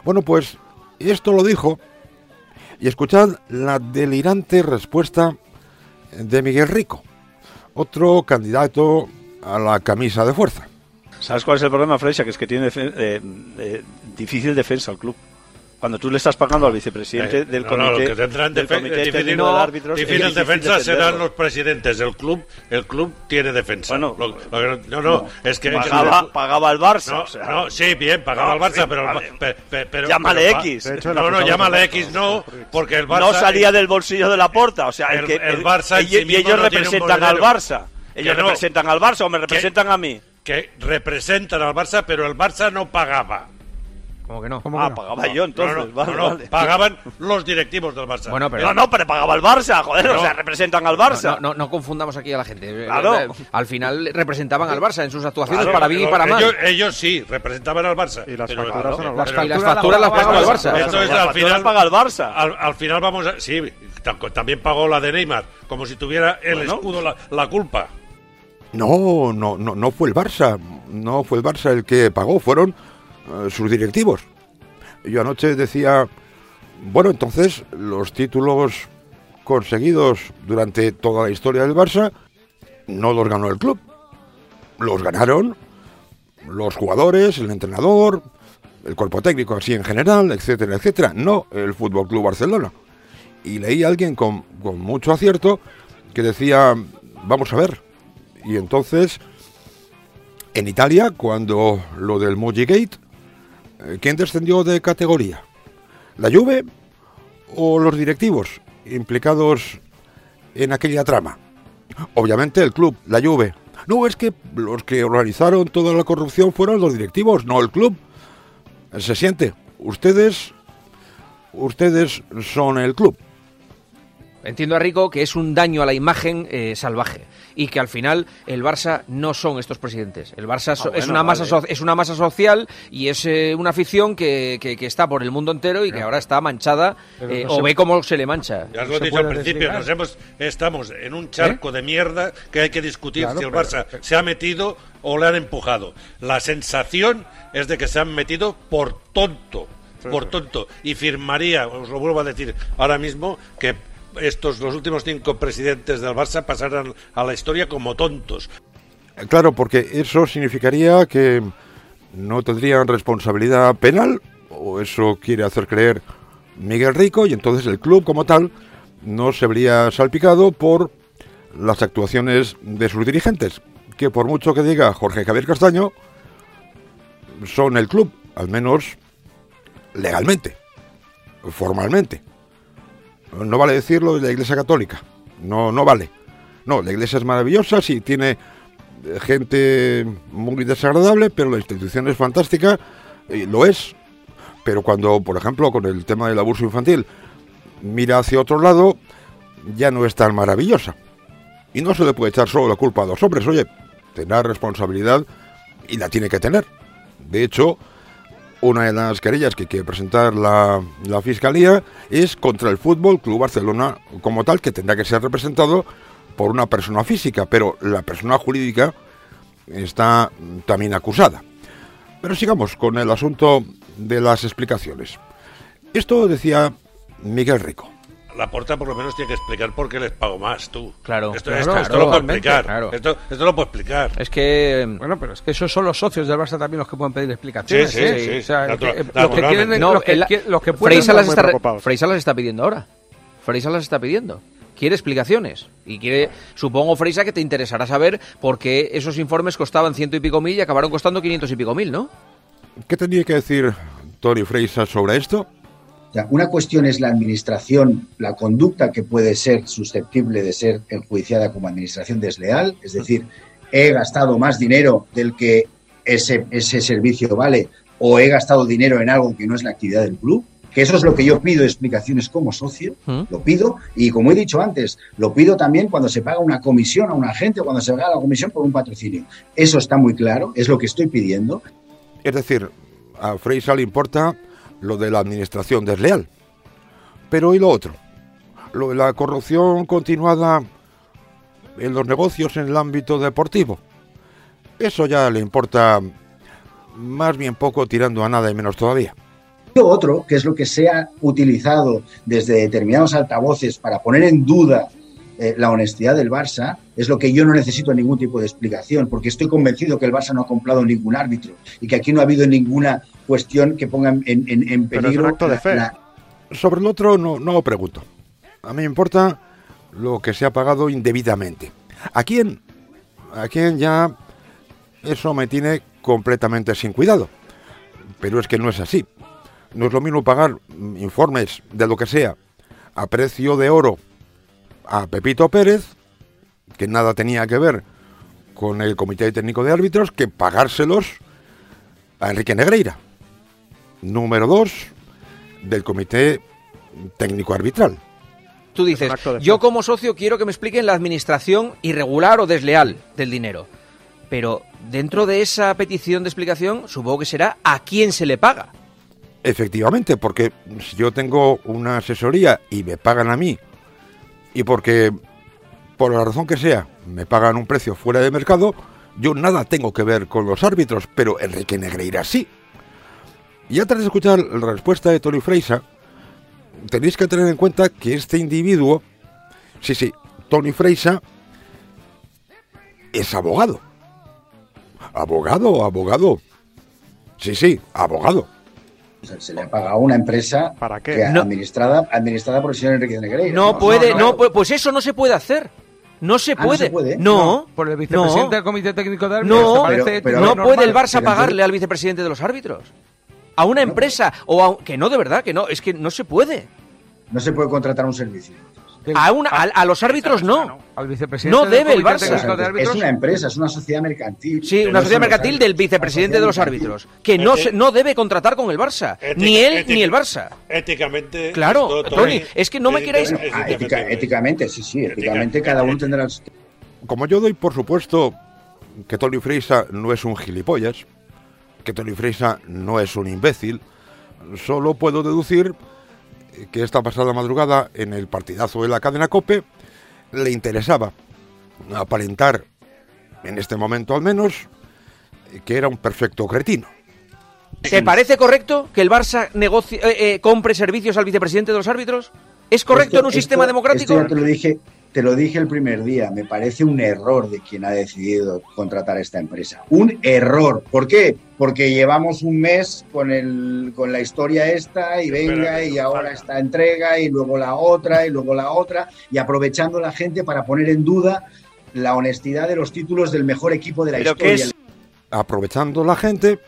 Bueno, pues esto lo dijo, y escuchad la delirante respuesta de Miguel Rico, otro candidato a la camisa de fuerza. ¿Sabes cuál es el problema, Freixa? Que es que tiene eh, eh, difícil defensa al club. Cuando tú le estás pagando al vicepresidente Eh, del no, no, comité, los que tendrán del comité difícil- técnico no, de árbitros, difícil difícil defensa serán los presidentes del club. El club tiene defensa. Lo- lo que- no, no, es que Pagaba- pagaba al Barça, No, o sea. no, sí, bien, pagaba No, al Barça, sí, pero, vale. pe- pe- pero Llámale pero X. Hecho, no, no, llámale X, no, porque el Barça no salía del bolsillo de la porta, o sea, el, el- que, el Barça sí y ellos representan al. Barça. Ellos representan al Barça o me representan a mí. que representan al Barça, pero el Barça no pagaba. ¿Cómo que no? Ah, pagaba yo entonces, No, no, vale, no, no, vale. pagaban los directivos del Barça. Bueno, pero- No, no, pero pagaba el Barça, joder, No. o sea, representan al Barça. No, no, no confundamos aquí a la gente. Claro. Eh, eh, Al final representaban al Barça en sus actuaciones Claro, para bien y para mal. ellos, ellos sí, representaban al Barça. Y las facturas son al Las- y las facturas las pagaba el Barça. Entonces, Las al final, paga el Barça. Al, al final vamos a... Sí, tam- también pagó la de Neymar, como si tuviera el Bueno. escudo la, la culpa. No, no, no, no fue el Barça, no fue el Barça el que pagó, fueron eh, sus directivos. Yo anoche decía, bueno, entonces los títulos conseguidos durante toda la historia del Barça no los ganó el club, los ganaron los jugadores, el entrenador, el cuerpo técnico así en general, etcétera, etcétera, no el Fútbol Club Barcelona. Y leí a alguien con, con mucho acierto que decía, vamos a ver, y entonces, en Italia, cuando lo del Moji Gate, ¿quién descendió de categoría? ¿La Juve o los directivos implicados en aquella trama? Obviamente el club, la Juve. No, es que los que organizaron toda la corrupción fueron los directivos, no el club. Se siente. Ustedes, ustedes son el club. Entiendo a Rico que es un daño a la imagen eh, salvaje y que al final el Barça no son estos presidentes. El Barça so- Ah, bueno, es, una masa vale. so- es una masa social y es eh, una afición que, que- que está por el mundo entero y que ahora está manchada eh, no o se- ve cómo se le mancha. Ya os lo he dicho al principio, nos hemos, estamos en un charco de mierda que hay que discutir Claro, si el pero- Barça se ha metido o le han empujado. La sensación es de que se han metido por tonto, por tonto. Y firmaría, os lo vuelvo a decir ahora mismo, que estos los últimos cinco presidentes del Barça pasarán a la historia como tontos. Claro, porque eso significaría que no tendrían responsabilidad penal, o eso quiere hacer creer Miguel Rico, y entonces el club como tal no se vería salpicado por las actuaciones de sus dirigentes, que por mucho que diga Jorge Javier Castaño, son el club al menos legalmente, formalmente. No vale decirlo de la Iglesia Católica, no, no vale. No, la Iglesia es maravillosa, sí tiene eh, gente muy desagradable, pero la institución es fantástica, y lo es. Pero cuando, por ejemplo, con el tema del abuso infantil, mira hacia otro lado, ya no es tan maravillosa. Y no se le puede echar solo la culpa a los hombres, oye, tendrá responsabilidad y la tiene que tener. De hecho, una de las querellas que quiere presentar la, Fiscalía es contra el Fútbol Club Barcelona como tal, que tendrá que ser representado por una persona física, pero la persona jurídica está también acusada. Pero sigamos con el asunto de las explicaciones. Esto decía Miguel Rico. La porta por lo menos tiene que explicar por qué les pago más, tú. Claro, esto, claro, esto, esto claro, lo puede totalmente, explicar. claro. Esto, esto lo puede explicar. Es que. Bueno, pero es que esos son los socios del Barça también los que pueden pedir explicaciones. Sí, sí, ¿eh? sí. O sea, Natura- que- los que quieren, No, los que, los que pueden. Freisa las, está. Freisa las está pidiendo ahora. Freisa las está pidiendo. Quiere explicaciones. Y quiere, supongo, Freisa, que te interesará saber por qué esos informes costaban ciento y pico mil y acabaron costando quinientos y pico mil, ¿no? ¿Qué tenía que decir Tony Freisa sobre esto? O sea, una cuestión es la administración, la conducta que puede ser susceptible de ser enjuiciada como administración desleal, es decir, he gastado más dinero del que ese, ese servicio vale o he gastado dinero en algo que no es la actividad del club, que eso es lo que yo pido explicaciones como socio, lo pido y como he dicho antes, lo pido también cuando se paga una comisión a un agente o cuando se paga la comisión por un patrocinio. Eso está muy claro, es lo que estoy pidiendo. Es decir, a Freisa le importa lo de la administración desleal. Pero ¿y lo otro? Lo de la corrupción continuada en los negocios en el ámbito deportivo. Eso ya le importa más bien poco tirando a nada y menos todavía. Lo otro, que es lo que se ha utilizado desde determinados altavoces para poner en duda eh, la honestidad del Barça, es lo que yo no necesito ningún tipo de explicación, porque estoy convencido que el Barça no ha comprado ningún árbitro y que aquí no ha habido ninguna cuestión que ponga en, en- en Pero es un peligro acto de fe. la- Sobre el otro no, no pregunto. A mí me importa lo que se ha pagado indebidamente. ¿A quién? ¿A quién ya eso me tiene completamente sin cuidado? Pero es que no es así. No es lo mismo pagar informes de lo que sea a precio de oro a Pepito Pérez, que nada tenía que ver con el Comité Técnico de Árbitros, que pagárselos a Enrique Negreira. Número dos, del Comité Técnico Arbitral. Tú dices, yo como socio quiero que me expliquen la administración irregular o desleal del dinero. Pero dentro de esa petición de explicación, supongo que será a quién se le paga. Efectivamente, porque si yo tengo una asesoría y me pagan a mí, y porque por la razón que sea me pagan un precio fuera de mercado, yo nada tengo que ver con los árbitros, pero Enrique Negreira sí. Y antes de escuchar la respuesta de Tony Freisa, tenéis que tener en cuenta que este individuo, sí, sí, Tony Freisa, es abogado. Abogado, abogado. Sí, sí, abogado. Se le ha pagado a una empresa qué? que No. administrada, administrada por el señor Enrique Negreira. No puede, no, pu- pues eso no se puede hacer. No se Ah, ¿no puede. se puede? No. Por el vicepresidente No. del Comité Técnico de Árbitros. No, ¿te parece pero- ético y no normal? puede el Barça Pero pagarle al vicepresidente de los árbitros. A una empresa o a que no de verdad, que no, es que no se puede. No se puede contratar un servicio. A una a, a los árbitros no. Al vicepresidente No debe el Barça. De Es una empresa, es una sociedad mercantil. Sí, una No sociedad mercantil del vicepresidente de los árbitros, que no se, no debe contratar con el Barça, ni él ni el Barça. Éticamente. Claro, Tony, es que no me queráis. Ah, ética- éticamente, sí, sí, éticamente cada uno tendrá. Como yo doy por supuesto que Tony Freisa no es un gilipollas, que Tony Freisa no es un imbécil, solo puedo deducir que esta pasada madrugada en el partidazo de la cadena Cope le interesaba aparentar, en este momento al menos, que era un perfecto cretino. ¿Te parece correcto que el Barça negocie, eh, eh, compre servicios al vicepresidente de los árbitros? ¿Es correcto Esto- en un esto- sistema democrático? esto ya te lo dije, te lo dije el primer día. Me parece un error de quien ha decidido contratar esta empresa. Un error. ¿Por qué? Porque llevamos un mes con el, con la historia esta y venga y ahora esta entrega y luego la otra y luego la otra y aprovechando la gente para poner en duda la honestidad de los títulos del mejor equipo de la Pero ¿qué historia. es? Aprovechando la gente,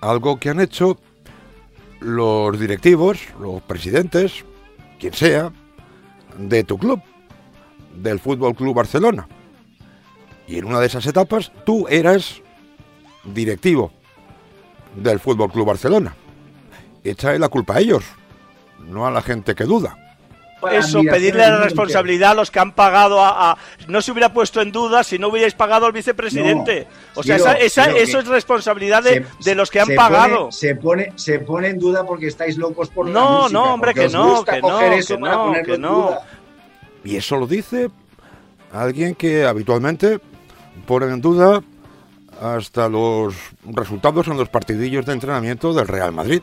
algo que han hecho los directivos, los presidentes, quien sea, de tu club, del Fútbol Club Barcelona. Y en una de esas etapas tú eras directivo del Fútbol Club Barcelona. Échale la culpa a ellos, no a la gente que duda. Eso, pedirle la responsabilidad a los que han pagado a, No se hubiera puesto en duda si no hubierais pagado al vicepresidente. o sea, esa, eso es responsabilidad de, de los que han pagado. se, pone, se pone en duda porque estáis locos por No, no, hombre, que no, que no, que no, que no. Y eso lo dice alguien que habitualmente pone en duda hasta los resultados en los partidillos de entrenamiento del Real Madrid.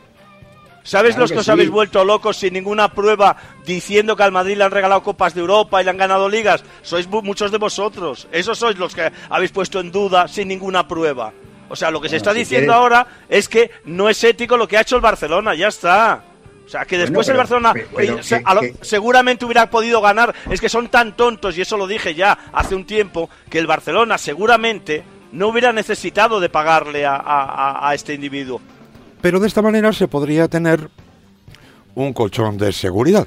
¿Sabes los que, os habéis vuelto locos sin ninguna prueba diciendo que al Madrid le han regalado Copas de Europa y le han ganado ligas? Sois muchos de vosotros. Esos sois los que habéis puesto en duda sin ninguna prueba. O sea, lo que se está diciendo ahora es que no es ético lo que ha hecho el Barcelona, ya está. O sea, que después el Barcelona eh, seguramente hubiera podido ganar. Es que son tan tontos, y eso lo dije ya hace un tiempo, que el Barcelona seguramente no hubiera necesitado de pagarle a este individuo. Pero de esta manera se podría tener un colchón de seguridad.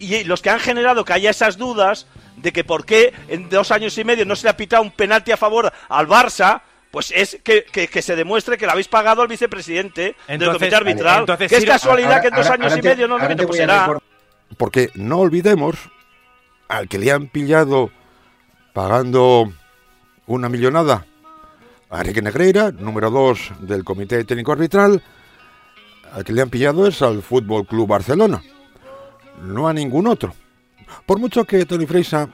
Y los que han generado que haya esas dudas de que por qué en dos años y medio no se le ha pitado un penalti a favor al Barça, pues es que, se demuestre que le habéis pagado al vicepresidente del comité arbitral. que es casualidad que en dos años y medio no lo pues será. Porque no olvidemos al que le han pillado pagando una millonada Enrique Negreira, número 2 del Comité Técnico Arbitral. Al que le han pillado es al Fútbol Club Barcelona, no a ningún otro. Por mucho que Tony Freisa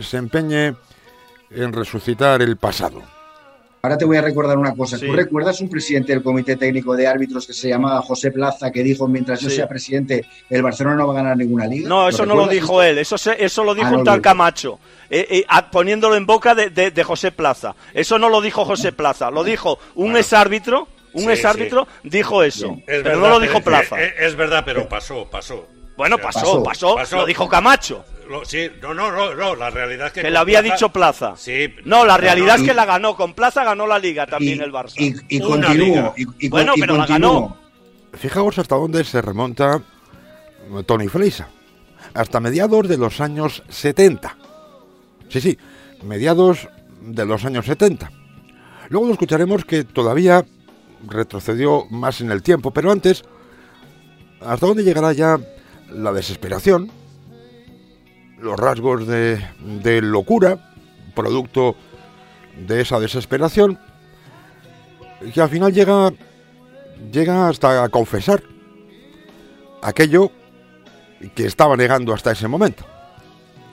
se empeñe en resucitar el pasado. Ahora te voy a recordar una cosa. ¿Tú recuerdas un presidente del Comité Técnico de Árbitros que se llamaba José Plaza que dijo, mientras yo sea presidente, el Barcelona no va a ganar ninguna liga? No, eso no lo dijo él, eso, eso lo dijo ah, un tal Camacho, eh, eh, poniéndolo en boca de, José Plaza. Eso no lo dijo José Plaza, lo dijo un exárbitro, un exárbitro dijo eso, pero no lo dijo Plaza. Es, verdad, pero pasó, pasó. Bueno, pasó, pasó, lo dijo Camacho. Sí, no, no, no, la realidad es que... Que lo había dicho Plaza. Sí. No, la realidad es que la ganó, con Plaza ganó la Liga también el Barça. Y, y continuó. Y, bueno, pero la ganó. Fijaos hasta dónde se remonta Tony Freisa. Hasta mediados de los años 70. Sí, sí, mediados de los años 70. Luego lo escucharemos que todavía retrocedió más en el tiempo, pero antes, ¿hasta dónde llegará ya la desesperación, los rasgos de, locura, producto de esa desesperación, que al final llega, llega hasta a confesar aquello que estaba negando hasta ese momento.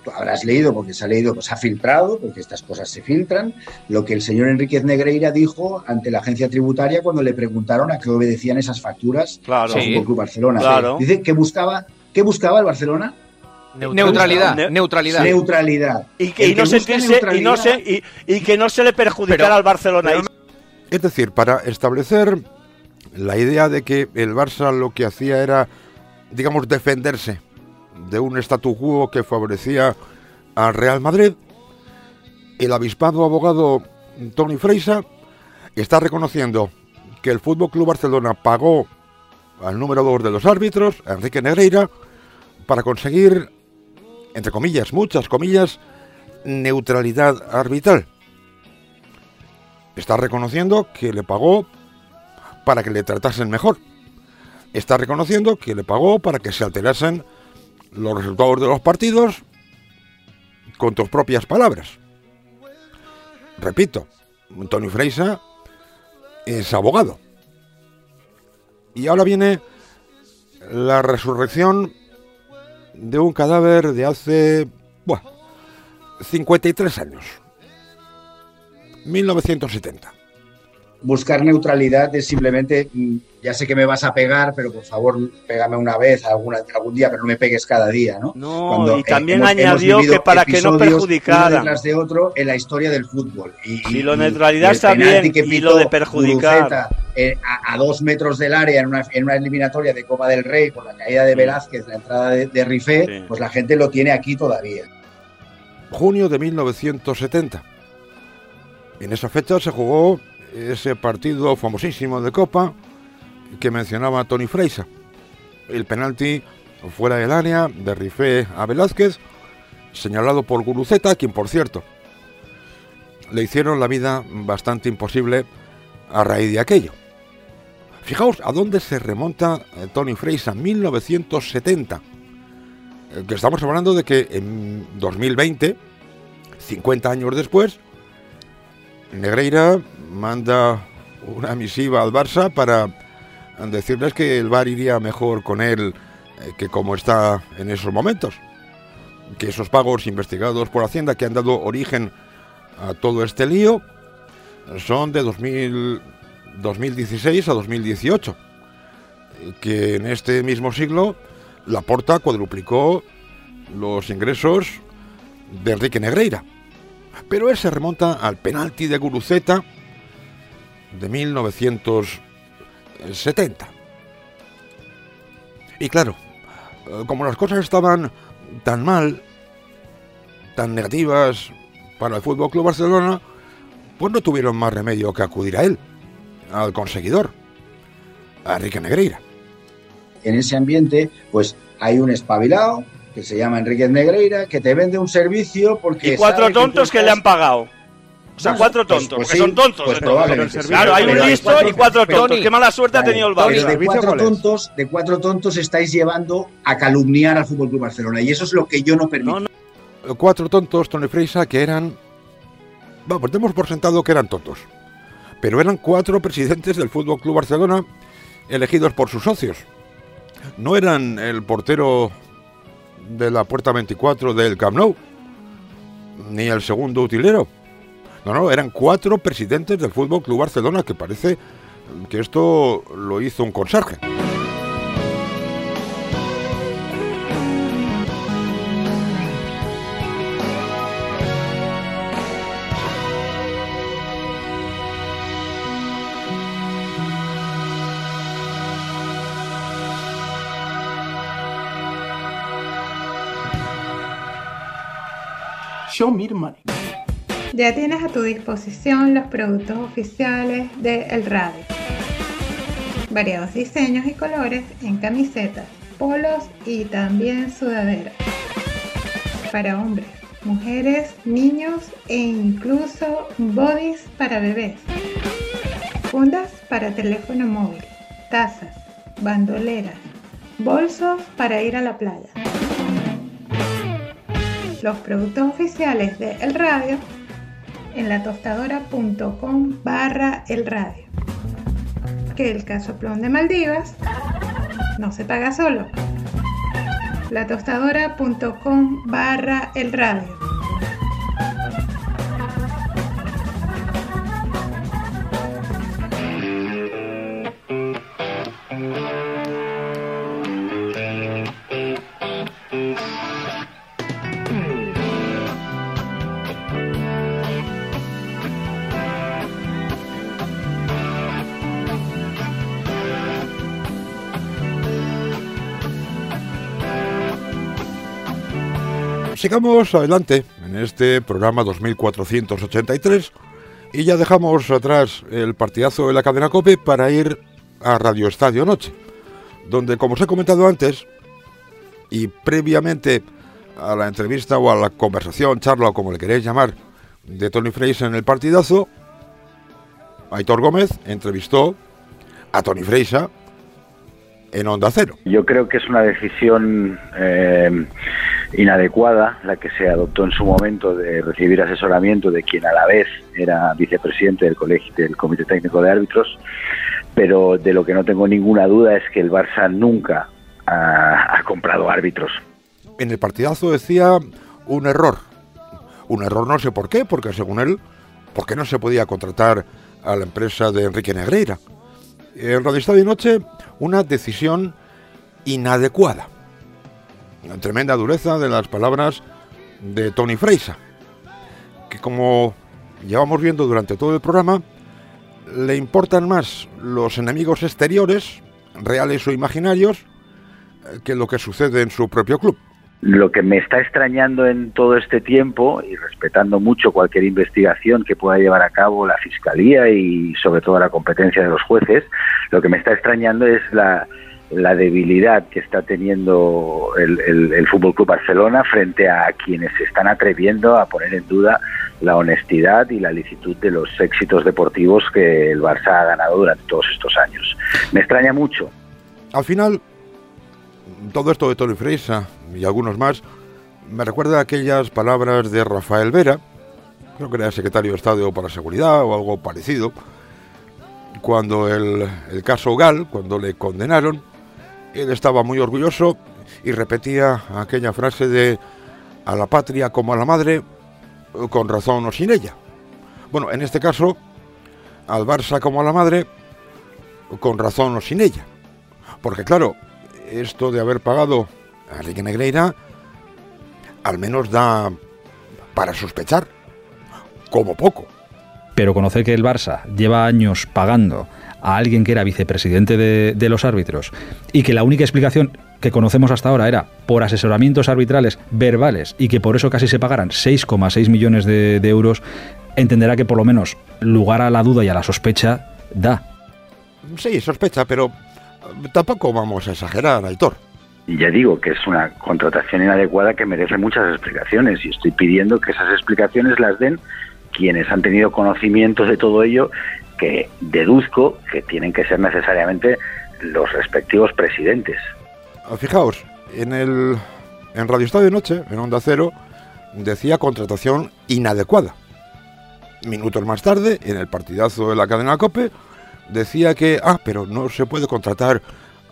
Tú habrás leído, porque se ha leído, pues ha filtrado, porque estas cosas se filtran, lo que el señor Enríquez Negreira dijo ante la agencia tributaria cuando le preguntaron a qué obedecían esas facturas claro, Club Barcelona. Dice que buscaba ¿Qué buscaba el Barcelona? Neutralidad, neutralidad. Neutralidad. Y que, no, se, y, no se, y, que no se le perjudicara al Barcelona. es decir, para establecer la idea de que el Barça lo que hacía era, digamos, defenderse de un statu quo que favorecía al Real Madrid, el avispado abogado Tony Freisa está reconociendo que el Fútbol Club Barcelona pagó al número dos de los árbitros, Enrique Negreira, para conseguir, entre comillas, muchas comillas, neutralidad arbitral. Está reconociendo que le pagó para que le tratasen mejor. Está reconociendo que le pagó para que se alterasen los resultados de los partidos con tus propias palabras. Repito, Tony Freisa es abogado. Y ahora viene la resurrección de un cadáver de hace bueno, 53 años. 1970 buscar neutralidad es simplemente, mm, ya sé que me vas a pegar, pero por favor, pégame una vez, alguna, algún día, pero no me pegues cada día, ¿no? No, y también añadió que para que no perjudicara. detrás de otro en la historia del fútbol. Y, lo neutralidad está bien, y lo de perjudicar. Eh, a, dos metros del área en una, en una, eliminatoria de Copa del Rey por la caída de Velázquez, la entrada de, de Rifé, pues la gente lo tiene aquí todavía. Junio de 1970. En esa fecha se jugó ese partido famosísimo de Copa que mencionaba Tony Freisa. El penalti fuera del área de Rifé a Velázquez, señalado por Guruceta, quien por cierto le hicieron la vida bastante imposible a raíz de aquello. Fijaos a dónde se remonta eh, Tony Freisa, 1970. Eh, que estamos hablando de que en 2020, 50 años después, Negreira manda una misiva al Barça para decirles que el Bar iría mejor con él eh, que como está en esos momentos. Que esos pagos investigados por Hacienda que han dado origen a todo este lío son de 2000, 2016 a 2018. Que en este mismo siglo la Porta cuadruplicó los ingresos de Enrique Negreira. Pero ese remonta al penalti de Guruceta de 1970. Y claro, como las cosas estaban tan mal, tan negativas para el Fútbol Club Barcelona, pues no tuvieron más remedio que acudir a él, al conseguidor, a Enrique Negreira. En ese ambiente, pues hay un espabilado que se llama Enrique Negreira que te vende un servicio porque. Y cuatro tontos que, le han pagado. O sea, cuatro tontos, porque son tontos. claro, hay un listo y cuatro tontos. Qué mala suerte ha tenido el Barça. De cuatro, tontos, de cuatro tontos estáis llevando a calumniar al Fútbol Club Barcelona y eso es lo que yo no permito. Cuatro tontos, Tony Freisa, que eran vamos, demos por sentado que eran tontos. Pero eran cuatro presidentes del Fútbol Club Barcelona elegidos por sus socios. No eran el portero de la puerta 24 del Camp Nou, ni el segundo utilero. No, no, eran cuatro presidentes del Fútbol Club Barcelona, que parece que esto lo hizo un conserje. Show me money. Ya tienes a tu disposición los productos oficiales de El Radio. Variados diseños y colores en camisetas, polos y también sudaderas. Para hombres, mujeres, niños e incluso bodies para bebés. Fundas para teléfono móvil, tazas, bandoleras, bolsos para ir a la playa los productos oficiales de El Radio en latostadora.com barra el radio. Que el casoplón de Maldivas no se paga solo. latostadora.com barra el radio. Sigamos adelante en este programa 2483 y ya dejamos atrás el partidazo de la cadena COPE para ir a Radio Estadio Noche, donde como os he comentado antes y previamente a la entrevista o a la conversación, charla o como le queréis llamar, de Tony Fraser en el partidazo, Aitor Gómez entrevistó a Tony Freisa en Onda Cero. Yo creo que es una decisión eh, inadecuada la que se adoptó en su momento de recibir asesoramiento de quien a la vez era vicepresidente del colegio del Comité Técnico de Árbitros, pero de lo que no tengo ninguna duda es que el Barça nunca ha, comprado árbitros. En el partidazo decía un error. Un error no sé por qué, porque según él, ¿por qué no se podía contratar a la empresa de Enrique Negreira? En Radio Estadio Noche, una decisión inadecuada la tremenda dureza de las palabras de Tony Freisa, que como llevamos viendo durante todo el programa, le importan más los enemigos exteriores, reales o imaginarios, que lo que sucede en su propio club. Lo que me está extrañando en todo este tiempo, y respetando mucho cualquier investigación que pueda llevar a cabo la Fiscalía y sobre todo la competencia de los jueces, lo que me está extrañando es la, debilidad que está teniendo el Fútbol Club Barcelona frente a quienes se están atreviendo a poner en duda la honestidad y la licitud de los éxitos deportivos que el Barça ha ganado durante todos estos años. Me extraña mucho. Al final, todo esto de Tony Freisa y algunos más me recuerda a aquellas palabras de Rafael Vera, creo que era secretario de Estado para Seguridad o algo parecido, cuando el, el caso Gal, cuando le condenaron, él estaba muy orgulloso y repetía aquella frase de a la patria como a la madre, con razón o sin ella. Bueno, en este caso, al Barça como a la madre, con razón o sin ella. Porque claro, esto de haber pagado a Liga Negreira, al menos da para sospechar, como poco. Pero conocer que el Barça lleva años pagando a alguien que era vicepresidente de, de, los árbitros y que la única explicación que conocemos hasta ahora era por asesoramientos arbitrales verbales y que por eso casi se pagaran 6,6 millones de, de euros, entenderá que por lo menos lugar a la duda y a la sospecha da. Sí, sospecha, pero tampoco vamos a exagerar, Aitor. Y ya digo que es una contratación inadecuada que merece muchas explicaciones y estoy pidiendo que esas explicaciones las den quienes han tenido conocimiento de todo ello, que deduzco que tienen que ser necesariamente los respectivos presidentes. Fijaos, en el en Radio Estadio Noche, en Onda Cero, decía contratación inadecuada. Minutos más tarde, en el partidazo de la cadena COPE, decía que, ah, pero no se puede contratar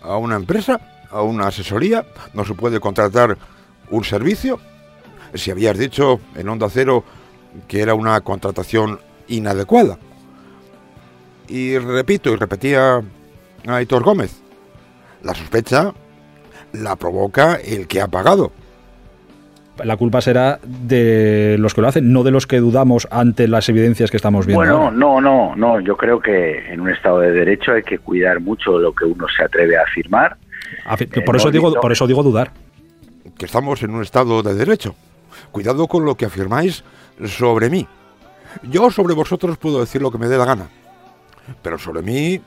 a una empresa, a una asesoría, no se puede contratar un servicio. Si habías dicho en Onda Cero que era una contratación inadecuada. Y repito y repetía Aitor Gómez, la sospecha la provoca el que ha pagado. La culpa será de los que lo hacen, no de los que dudamos ante las evidencias que estamos viendo. Bueno, ahora. no, no, no. Yo creo que en un Estado de Derecho hay que cuidar mucho lo que uno se atreve a afirmar. Por, eso, digo, por eso digo dudar. Que estamos en un Estado de Derecho. Cuidado con lo que afirmáis sobre mí. Yo sobre vosotros puedo decir lo que me dé la gana. Pero sobre mí,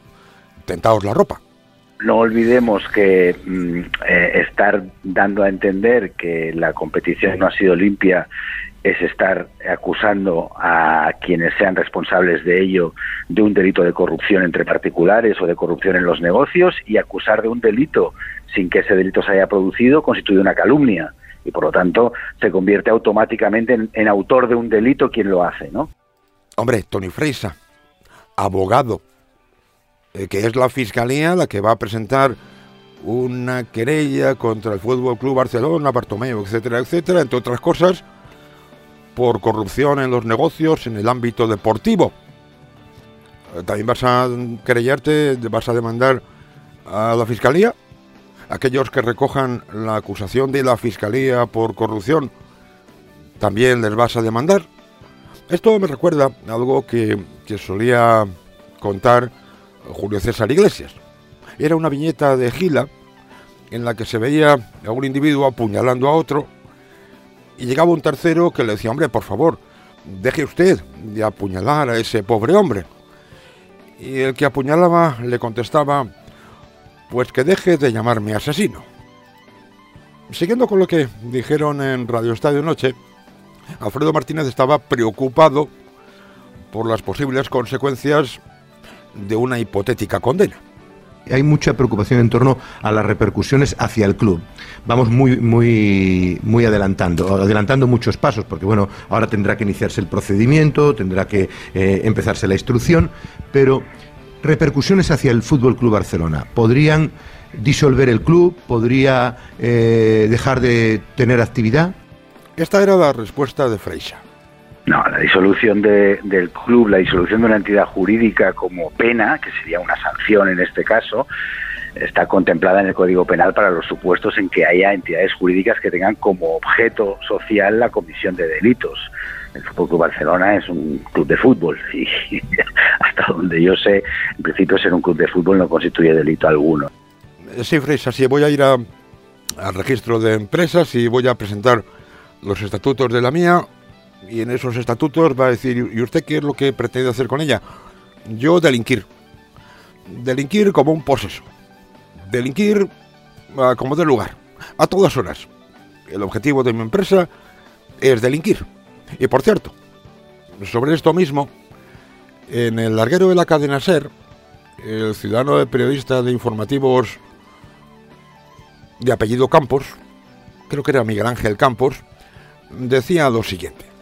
tentaos la ropa no olvidemos que mm, eh, estar dando a entender que la competición no ha sido limpia es estar acusando a quienes sean responsables de ello de un delito de corrupción entre particulares o de corrupción en los negocios y acusar de un delito sin que ese delito se haya producido constituye una calumnia y por lo tanto se convierte automáticamente en, autor de un delito quien lo hace, ¿no? Hombre, Tony Freisa, abogado eh, que es la Fiscalía la que va a presentar una querella contra el Fútbol Club Barcelona, Bartomeu, etcétera, etcétera, entre otras cosas, por corrupción en los negocios en el ámbito deportivo. Eh, También vas a querellarte, vas a demandar a la Fiscalía. Aquellos que recojan la acusación de la Fiscalía por corrupción, también les vas a demandar. Esto me recuerda algo que, que solía contar Julio César Iglesias. Era una viñeta de Gila en la que se veía a un individuo apuñalando a otro y llegaba un tercero que le decía, hombre, por favor, deje usted de apuñalar a ese pobre hombre. Y el que apuñalaba le contestaba, pues que deje de llamarme asesino. Siguiendo con lo que dijeron en Radio Estadio Noche, Alfredo Martínez estaba preocupado por las posibles consecuencias de una hipotética condena. Hay mucha preocupación en torno a las repercusiones hacia el club. Vamos muy, muy, muy adelantando, adelantando muchos pasos, porque bueno, ahora tendrá que iniciarse el procedimiento, tendrá que eh, empezarse la instrucción, pero repercusiones hacia el Fútbol Club Barcelona. ¿Podrían disolver el club? ¿Podría eh, dejar de tener actividad? Esta era la respuesta de Freixa. No, la disolución de, del club, la disolución de una entidad jurídica como pena, que sería una sanción en este caso, está contemplada en el Código Penal para los supuestos en que haya entidades jurídicas que tengan como objeto social la comisión de delitos. El Fútbol Club Barcelona es un club de fútbol y <laughs> hasta donde yo sé, en principio ser un club de fútbol no constituye delito alguno. Sí, Fresa, sí, voy a ir al registro de empresas y voy a presentar los estatutos de la mía y en esos estatutos va a decir, ¿y usted qué es lo que pretende hacer con ella? Yo delinquir. Delinquir como un poseso. Delinquir a como de lugar, a todas horas. El objetivo de mi empresa es delinquir. Y por cierto, sobre esto mismo, en el larguero de la cadena SER, el ciudadano de periodista de informativos de apellido Campos, creo que era Miguel Ángel Campos, decía lo siguiente.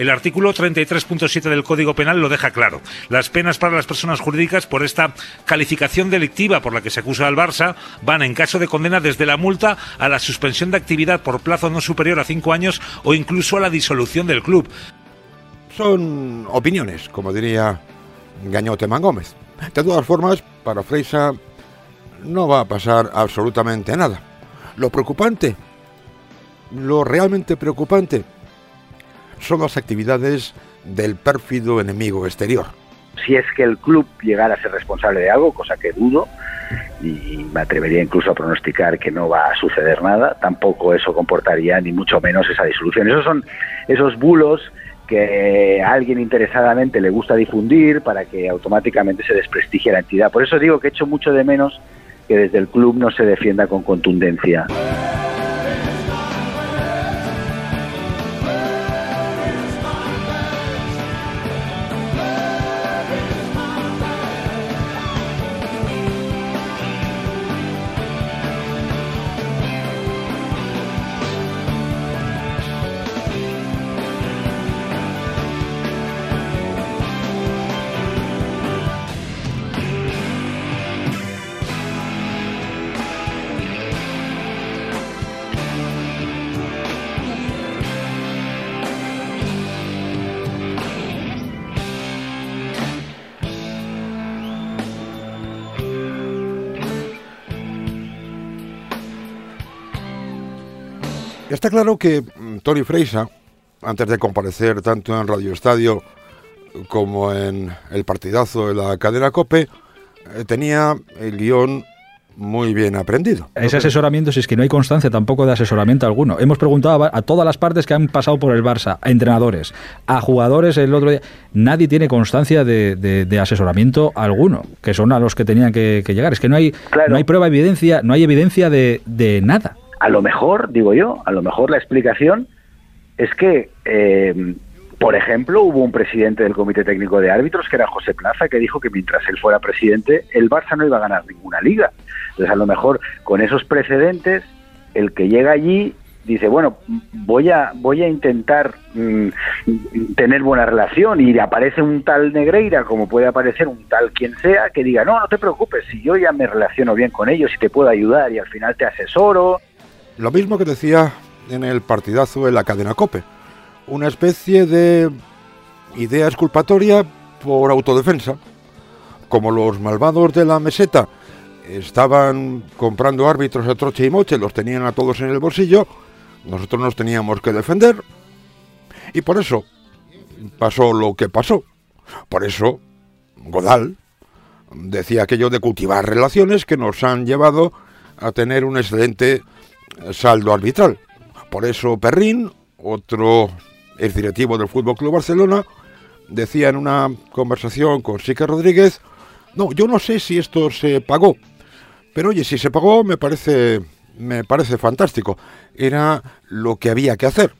El artículo 33.7 del Código Penal lo deja claro. Las penas para las personas jurídicas por esta calificación delictiva por la que se acusa al Barça van, en caso de condena, desde la multa a la suspensión de actividad por plazo no superior a cinco años o incluso a la disolución del club. Son opiniones, como diría Gañote Gómez. De todas formas, para Freisa no va a pasar absolutamente nada. Lo preocupante, lo realmente preocupante, son las actividades del pérfido enemigo exterior. Si es que el club llegara a ser responsable de algo, cosa que dudo, y me atrevería incluso a pronosticar que no va a suceder nada, tampoco eso comportaría ni mucho menos esa disolución. Esos son esos bulos que a alguien interesadamente le gusta difundir para que automáticamente se desprestigie la entidad. Por eso digo que echo mucho de menos que desde el club no se defienda con contundencia. Está claro que mm, Tony Freisa, antes de comparecer tanto en Radio Estadio como en el partidazo de la cadena Cope, eh, tenía el guion muy bien aprendido. Ese asesoramiento, si es que no hay constancia tampoco de asesoramiento alguno. Hemos preguntado a, a, todas las partes que han pasado por el Barça, a entrenadores, a jugadores el otro día. Nadie tiene constancia de, de, de asesoramiento alguno, que son a los que tenían que, que llegar. Es que no hay, no hay prueba, evidencia, no hay evidencia de, de nada. A lo mejor, digo yo, a lo mejor la explicación es que, eh, por ejemplo, hubo un presidente del Comité Técnico de Árbitros, que era José Plaza, que dijo que mientras él fuera presidente, el Barça no iba a ganar ninguna liga. Entonces, a lo mejor, con esos precedentes, el que llega allí dice, bueno, voy a, voy a intentar mmm, tener buena relación y aparece un tal Negreira, como puede aparecer un tal quien sea, que diga, no, no te preocupes, si yo ya me relaciono bien con ellos y te puedo ayudar y al final te asesoro. Lo mismo que decía en el partidazo de la cadena Cope. Una especie de idea exculpatoria por autodefensa. Como los malvados de la meseta estaban comprando árbitros a troche y moche, los tenían a todos en el bolsillo, nosotros nos teníamos que defender. Y por eso pasó lo que pasó. Por eso Godal decía aquello de cultivar relaciones que nos han llevado a tener un excelente saldo arbitral. Por eso Perrín, otro ex directivo del Fútbol Club Barcelona, decía en una conversación con Sique Rodríguez, no, yo no sé si esto se pagó, pero oye, si se pagó me parece me parece fantástico. Era lo que había que hacer.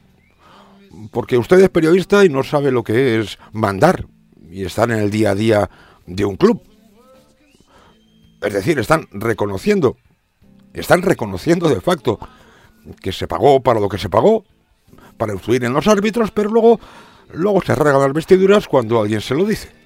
Porque usted es periodista y no sabe lo que es mandar y estar en el día a día de un club. Es decir, están reconociendo están reconociendo de facto que se pagó para lo que se pagó, para influir en los árbitros, pero luego, luego se regalan las vestiduras cuando alguien se lo dice.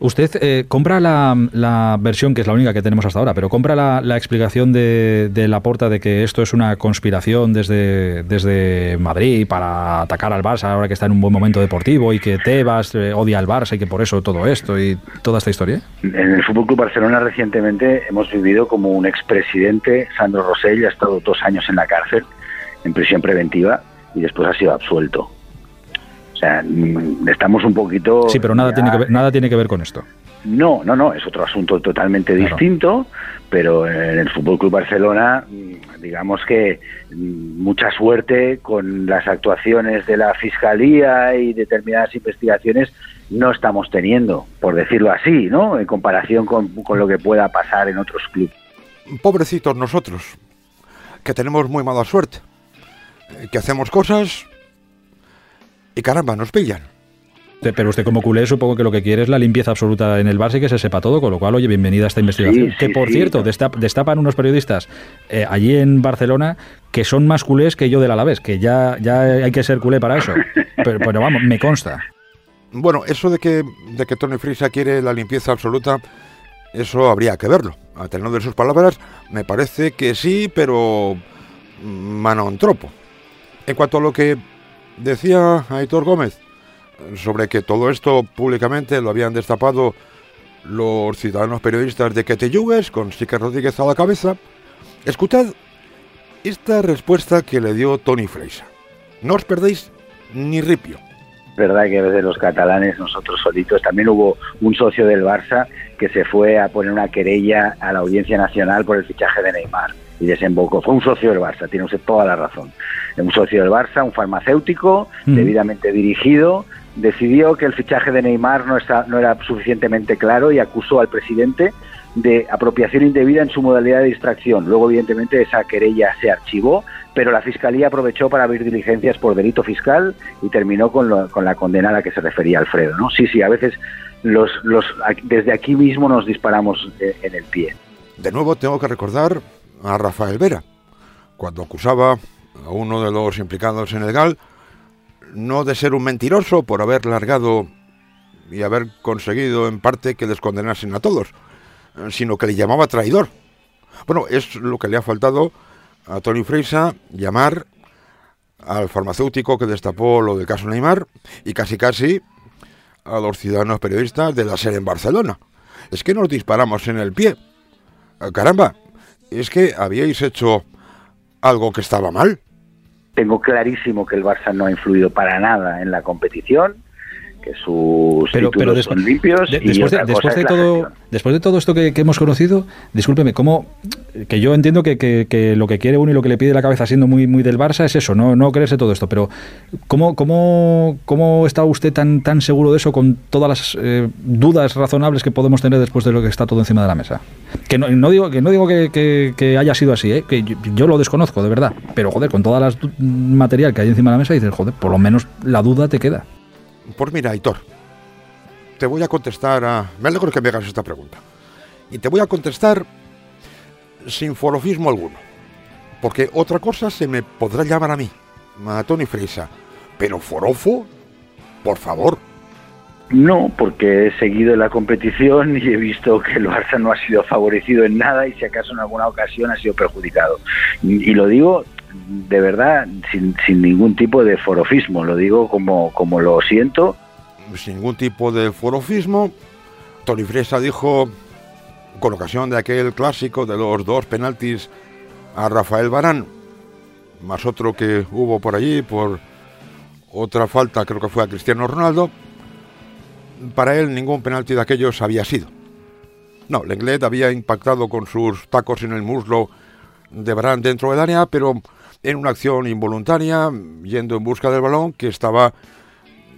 Usted eh, compra la, la, versión, que es la única que tenemos hasta ahora, pero compra la, la explicación de, de Laporta de que esto es una conspiración desde, desde Madrid para atacar al Barça ahora que está en un buen momento deportivo y que Tebas eh, odia al Barça y que por eso todo esto y toda esta historia. En el Fútbol Club Barcelona recientemente hemos vivido como un expresidente, Sandro Rosell, ha estado dos años en la cárcel, en prisión preventiva, y después ha sido absuelto. O sea, estamos un poquito... Sí, pero nada, tiene que ver, nada tiene que ver con esto. No, no, no, es otro asunto totalmente distinto, pero en el Fútbol Club Barcelona, mm, digamos que mm, mucha suerte con las actuaciones de la Fiscalía y determinadas investigaciones no estamos teniendo, por decirlo así, ¿no? En comparación con, con lo que pueda pasar en otros clubes. Pobrecitos nosotros, que tenemos muy mala suerte, eh, que hacemos cosas y caramba, nos pillan. Pero usted como culé supongo que lo que quiere es la limpieza absoluta en el Barça y que se sepa todo, con lo cual, oye, bienvenida a esta investigación. que por cierto, destapan unos periodistas eh, allí en Barcelona que son más culés que yo del Alavés, que ya, ya hay que ser culé para eso. <laughs> Pero, pero vamos, me consta. Bueno, eso de que, de que Tony Frisa quiere la limpieza absoluta, eso habría que verlo. A tener de sus palabras, me parece que sí, pero mano en tropo. En cuanto a lo que decía Aitor Gómez, sobre que todo esto públicamente lo habían destapado los ciudadanos periodistas de que te con Sique Rodríguez a la cabeza. Escuchad esta respuesta que le dio Tony Freisa. No os perdéis ni ripio. Es verdad que a veces los catalanes, nosotros solitos, también hubo un socio del Barça que se fue a poner una querella a la Audiencia Nacional por el fichaje de Neymar y desembocó. Fue un socio del Barça, tiene usted toda la razón. Un socio del Barça, un farmacéutico, debidamente dirigido, decidió que el fichaje de Neymar no, está, no era suficientemente claro y acusó al presidente de apropiación indebida en su modalidad de distracción. Luego, evidentemente, esa querella se archivó, pero la Fiscalía aprovechó para abrir diligencias por delito fiscal y terminó con, con la condena a la que se refería Alfredo. ¿no? Sí, sí, a veces los, los, desde aquí mismo nos disparamos eh, en el pie. De nuevo tengo que recordar a Rafael Vera, cuando acusaba a uno de los implicados en el GAL no de ser un mentiroso por haber largado y haber conseguido en parte que les condenasen a todos, sino que le llamaba traidor. Bueno, es lo que le ha faltado a Tony Freisa llamar al farmacéutico que destapó lo del caso Neymar y casi casi a los ciudadanos periodistas de la SER en Barcelona. Es que nos disparamos en el pie. Caramba, es que habíais hecho algo que estaba mal. Tengo clarísimo que el Barça no ha influido para nada en la competición, que sus títulos son limpios. después, de, todo, después de todo esto que, hemos conocido, discúlpeme, ¿cómo, que yo entiendo que, lo que quiere uno y lo que le pide la cabeza siendo muy, muy del Barça es eso, no, no creerse todo esto, pero ¿cómo, cómo, cómo está usted tan, tan seguro de eso con todas las eh, dudas razonables que podemos tener después de lo que está todo encima de la mesa? Que no, no digo que no digo que, haya sido así, ¿eh? que yo, lo desconozco, de verdad. Pero, joder, con todas las material que hay encima de la mesa, dices, joder, por lo menos la duda te queda. Pues mira, Aitor, te voy a contestar a... Me alegro que me hagas esta pregunta. Y te voy a contestar sin forofismo alguno. Porque otra cosa se me podrá llamar a mí, a Tony Freisa. Pero forofo, por favor, no, porque he seguido la competición y he visto que el Barça no ha sido favorecido en nada y si acaso en alguna ocasión ha sido perjudicado. Y, lo digo de verdad sin, sin, ningún tipo de forofismo, lo digo como, como lo siento. Sin ningún tipo de forofismo. Tony Fresa dijo, con ocasión de aquel clásico de los dos penaltis a Rafael Barán, más otro que hubo por allí por otra falta, creo que fue a Cristiano Ronaldo, para él ningún penalti de aquellos había sido. No, Lenglet había impactado con sus tacos en el muslo de Barán dentro del área, pero en una acción involuntaria, yendo en busca del balón que estaba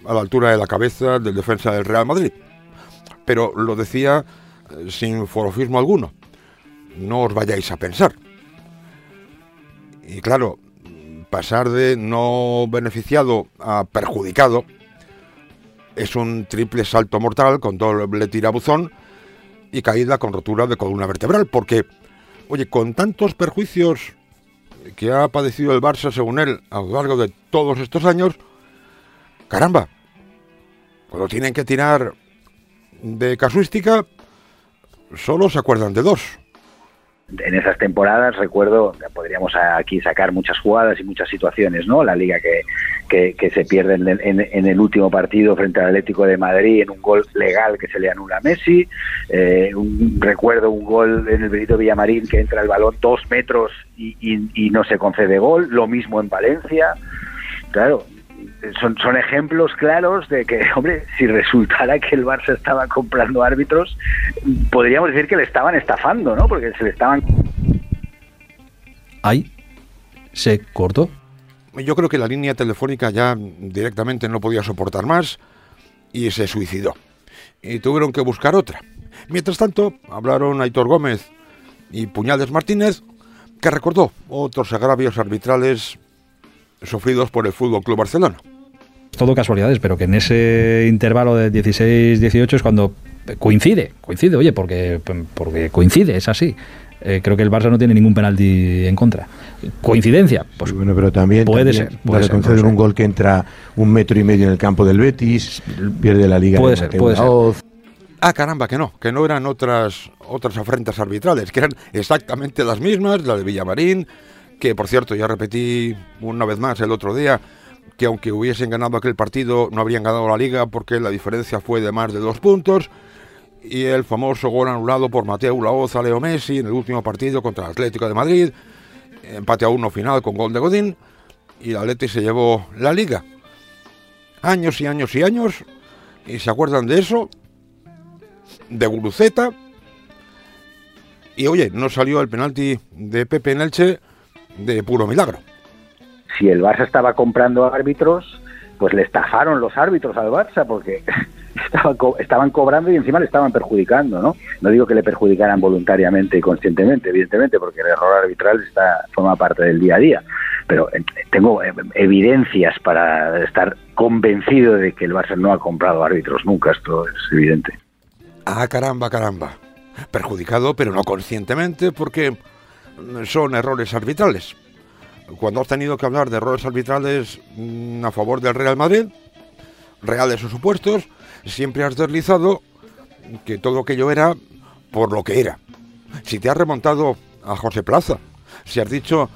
a la altura de la cabeza del defensa del Real Madrid. Pero lo decía eh, sin forofismo alguno. No os vayáis a pensar. Y claro, pasar de no beneficiado a perjudicado es un triple salto mortal con doble tirabuzón y caída con rotura de columna vertebral, porque, oye, con tantos perjuicios que ha padecido el Barça, según él, a lo largo de todos estos años, caramba, cuando tienen que tirar de casuística, solo se acuerdan de dos en esas temporadas recuerdo, podríamos aquí sacar muchas jugadas y muchas situaciones, ¿no? La liga que, que, se pierde en, el último partido frente al Atlético de Madrid en un gol legal que se le anula a Messi. Eh, recuerdo un gol en el Benito Villamarín que entra el balón dos metros y, y no se concede gol. Lo mismo en Valencia. Claro, son, son ejemplos claros de que, <laughs> hombre, si resultara que el Barça estaba comprando árbitros, podríamos decir que le estaban estafando, ¿no? Porque se le estaban... Ahí se cortó. Yo creo que la línea telefónica ya directamente no podía soportar más y se suicidó. Y tuvieron que buscar otra. Mientras tanto, hablaron Aitor Gómez y Puñales Martínez, que recordó otros agravios arbitrales sufridos por el Fútbol Club Barcelona. Todo casualidades, pero que en ese intervalo de 16-18 es cuando coincide, coincide, oye, porque, porque coincide, es así. Eh, creo que el Barça no tiene ningún penalti en contra. ¿Coincidencia? Pues bueno, pero también puede ser. Puede ser, conceder un gol que entra un metro y medio en el campo del Betis, pierde la liga. Puede ser, puede ser. Ah, caramba, que no, que no eran otras, otras afrentas arbitrales, que eran exactamente las mismas, la de Villamarín, que por cierto ya repetí una vez más el otro día, que aunque hubiesen ganado aquel partido no habrían ganado la liga porque la diferencia fue de más de dos puntos, y el famoso gol anulado por Mateo Ulaoz a Leo Messi en el último partido contra el Atlético de Madrid, empate a uno final con gol de Godín, y el Atleti se llevó la liga. Años y años y años, y se acuerdan de eso, de Guruceta. Y oye, no salió el penalti de Pepe en Elche de puro milagro. Si el Barça estaba comprando árbitros, pues le estafaron los árbitros al Barça porque <laughs> estaban, estaban cobrando y encima le estaban perjudicando, ¿no? No digo que le perjudicaran voluntariamente y conscientemente, evidentemente, porque el error arbitral está forma parte del día a día. Pero eh, tengo eh, evidencias para estar convencido de que el Barça no ha comprado árbitros nunca, esto es evidente. Ah, caramba, caramba. Perjudicado, pero no conscientemente, porque son errores arbitrales. Cuando has tenido que hablar de errores arbitrales mm, a favor del Real Madrid, reales o supuestos, siempre has deslizado que todo aquello era por lo que era. Si te has remontado a José Plaza, si has dicho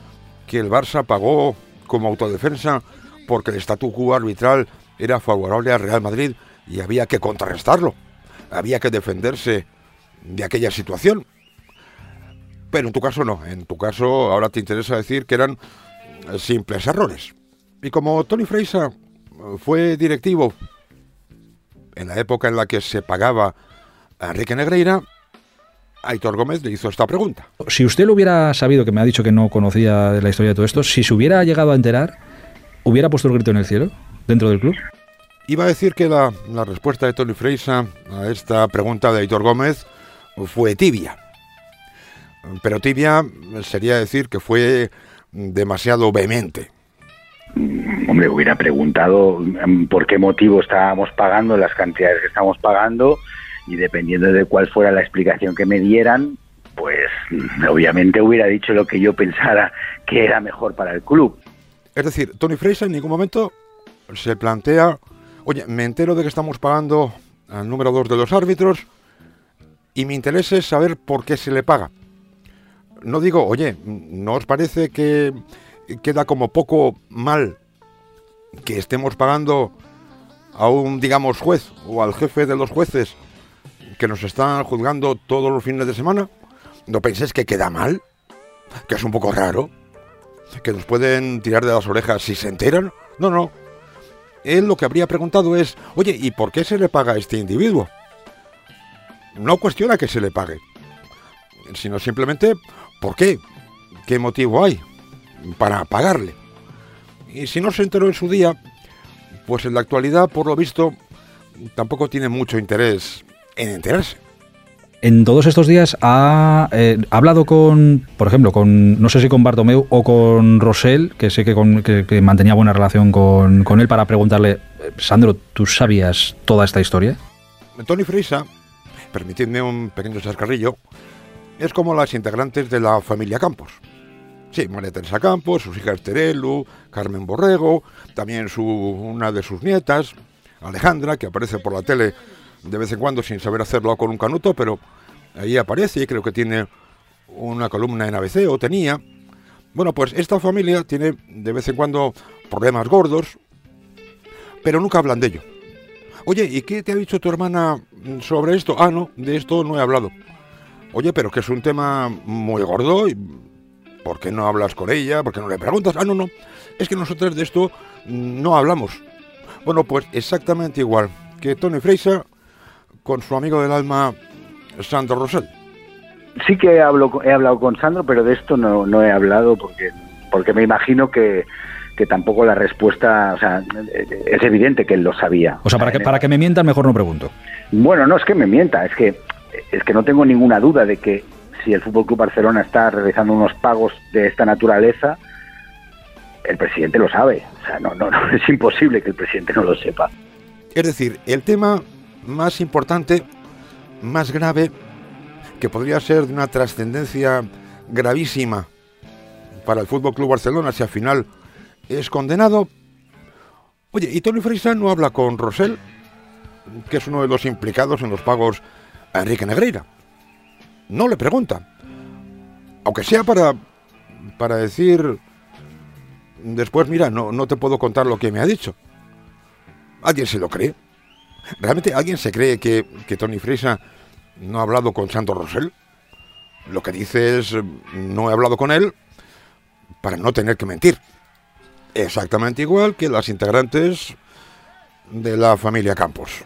que el Barça pagó como autodefensa porque el statu quo arbitral era favorable al Real Madrid y había que contrarrestarlo había que defenderse de aquella situación. Pero en tu caso no, en tu caso ahora te interesa decir que eran simples errores. Y como Tony Freisa fue directivo en la época en la que se pagaba a Enrique Negreira, Aitor Gómez le hizo esta pregunta. Si usted lo hubiera sabido, que me ha dicho que no conocía la historia de todo esto, si se hubiera llegado a enterar, ¿hubiera puesto el grito en el cielo dentro del club? Iba a decir que la, respuesta de Tony Freisa a esta pregunta de Aitor Gómez fue tibia. Pero tibia sería decir que fue demasiado vehemente. Hombre, hubiera preguntado mm, por qué motivo estábamos pagando las cantidades que estamos pagando y dependiendo de cuál fuera la explicación que me dieran, pues mm, obviamente hubiera dicho lo que yo pensara que era mejor para el club. Es decir, Tony Freisa en ningún momento se plantea Oye, me entero de que estamos pagando al número dos de los árbitros y mi interés es saber por qué se le paga. No digo, oye, ¿no os parece que queda como poco mal que estemos pagando a un, digamos, juez o al jefe de los jueces que nos están juzgando todos los fines de semana? ¿No penséis que queda mal? ¿Que es un poco raro? ¿Que nos pueden tirar de las orejas si se enteran? No, no, él lo que habría preguntado es, oye, ¿y por qué se le paga a este individuo? No cuestiona que se le pague, sino simplemente, ¿por qué? ¿Qué motivo hay para pagarle? Y si no se enteró en su día, pues en la actualidad, por lo visto, tampoco tiene mucho interés en enterarse en todos estos días ha, eh, hablado con, por ejemplo, con, no sé si con Bartomeu o con Rosell, que sé que, mantenía buena relación con, él, para preguntarle, Sandro, ¿tú sabías toda esta historia? Tony Freisa, permitidme un pequeño chascarrillo, es como las integrantes de la familia Campos. Sí, María Teresa Campos, sus hijas Terelu, Carmen Borrego, también su, una de sus nietas, Alejandra, que aparece por la tele de vez en cuando sin saber hacerlo con un canuto, pero ahí aparece y creo que tiene una columna en ABC o tenía. Bueno, pues esta familia tiene de vez en cuando problemas gordos, pero nunca hablan de ello. Oye, ¿y qué te ha dicho tu hermana sobre esto? Ah, no, de esto no he hablado. Oye, pero que es un tema muy gordo y ¿por qué no hablas con ella? ¿Por qué no le preguntas? Ah, no, no. Es que nosotros de esto no hablamos. Bueno, pues exactamente igual que Tony Fraser con su amigo del alma Sandro Rosell. Sí que hablo, he hablado con Sandro, pero de esto no, no he hablado porque, porque me imagino que, que tampoco la respuesta, o sea, es evidente que él lo sabía. O sea, para que, para que me mientan, mejor no pregunto. Bueno, no es que me mienta, es que, es que no tengo ninguna duda de que si el Fútbol Club Barcelona está realizando unos pagos de esta naturaleza, el presidente lo sabe. O sea, no, no, <laughs> no, es imposible que el presidente no lo sepa. Es decir, el tema más importante, más grave, que podría ser de una trascendencia gravísima para el Fútbol Club Barcelona si al final es condenado. Oye, ¿y Tony Freisa no habla con Rosell, que es uno de los implicados en los pagos Enrique Negreira? No le pregunta. Aunque sea para, para decir, después, mira, no, no te puedo contar lo que me ha dicho. ¿Alguien se lo cree? ¿Realmente alguien se cree que, que Tony Freisa no ha hablado con Santo Rosell? Lo que dice es, no he hablado con él para no tener que mentir. Exactamente igual que las integrantes de la familia Campos.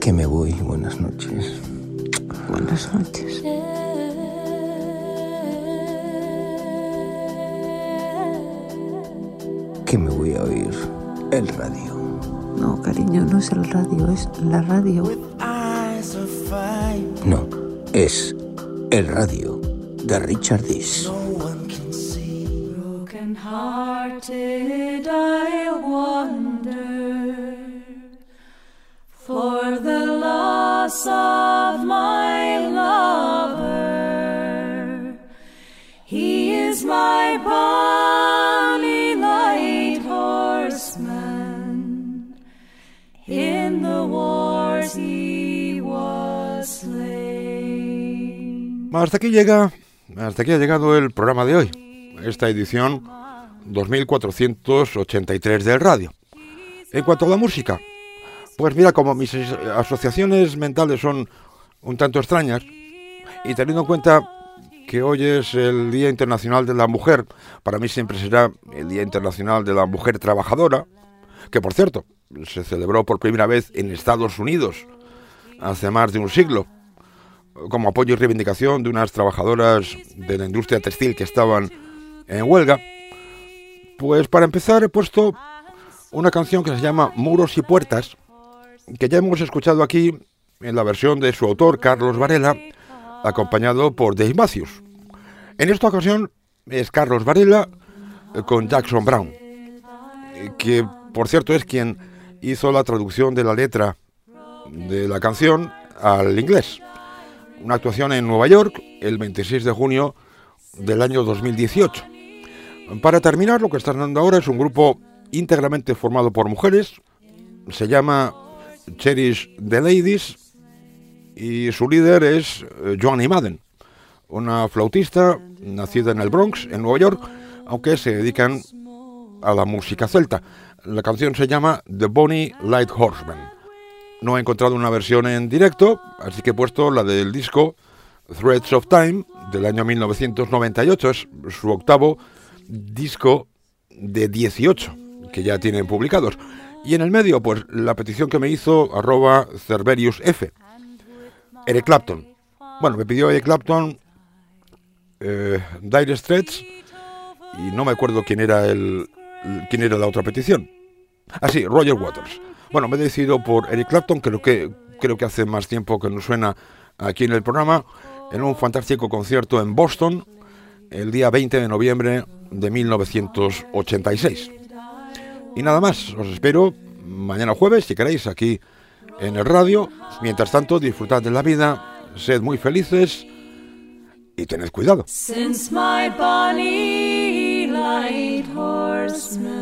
Que me voy. Buenas noches. Buenas noches. Que me voy a oír el radio. No, cariño, no es el radio, es la radio. No, es el radio de Richard Dis. Broken-hearted, I wonder of my. He is my light horseman. In the wars he was slain. Hasta aquí llega, hasta aquí ha llegado el programa de hoy, esta edición 2483 del radio. En cuanto a la música, pues mira, como mis asociaciones mentales son un tanto extrañas, y teniendo en cuenta que hoy es el Día Internacional de la Mujer, para mí siempre será el Día Internacional de la Mujer Trabajadora, que por cierto, se celebró por primera vez en Estados Unidos hace más de un siglo, como apoyo y reivindicación de unas trabajadoras de la industria textil que estaban en huelga. Pues para empezar he puesto una canción que se llama Muros y Puertas, que ya hemos escuchado aquí en la versión de su autor, Carlos Varela, acompañado por Dave Matthews. En esta ocasión es Carlos Varela eh, con Jackson Brown, eh, que por cierto es quien hizo la traducción de la letra de la canción al inglés. Una actuación en Nueva York el 26 de junio del año 2018. Para terminar, lo que está dando ahora es un grupo íntegramente formado por mujeres. Se llama Cherish the Ladies y su líder es eh, Joanny Madden, una flautista nacida en el Bronx, en Nueva York, aunque se dedican a la música celta. La canción se llama The Bonnie Light Horseman. No he encontrado una versión en directo, así que he puesto la del disco Threads of Time del año 1998. Es su octavo disco de 18 que ya tienen publicados. Y en el medio, pues la petición que me hizo arroba Cerverius F. Eric Clapton. Bueno, me pidió Eric Clapton eh, Dire Straits y no me acuerdo quién era el quién era la otra petición. Ah, sí, Roger Waters. Bueno, me he decidido por Eric Clapton, creo que creo que hace más tiempo que nos suena aquí en el programa, en un fantástico concierto en Boston el día 20 de noviembre de 1986. Y nada más, os espero mañana jueves, si queréis, aquí en el radio. Mientras tanto, disfrutad de la vida, sed muy felices y tened cuidado. Since my light horseman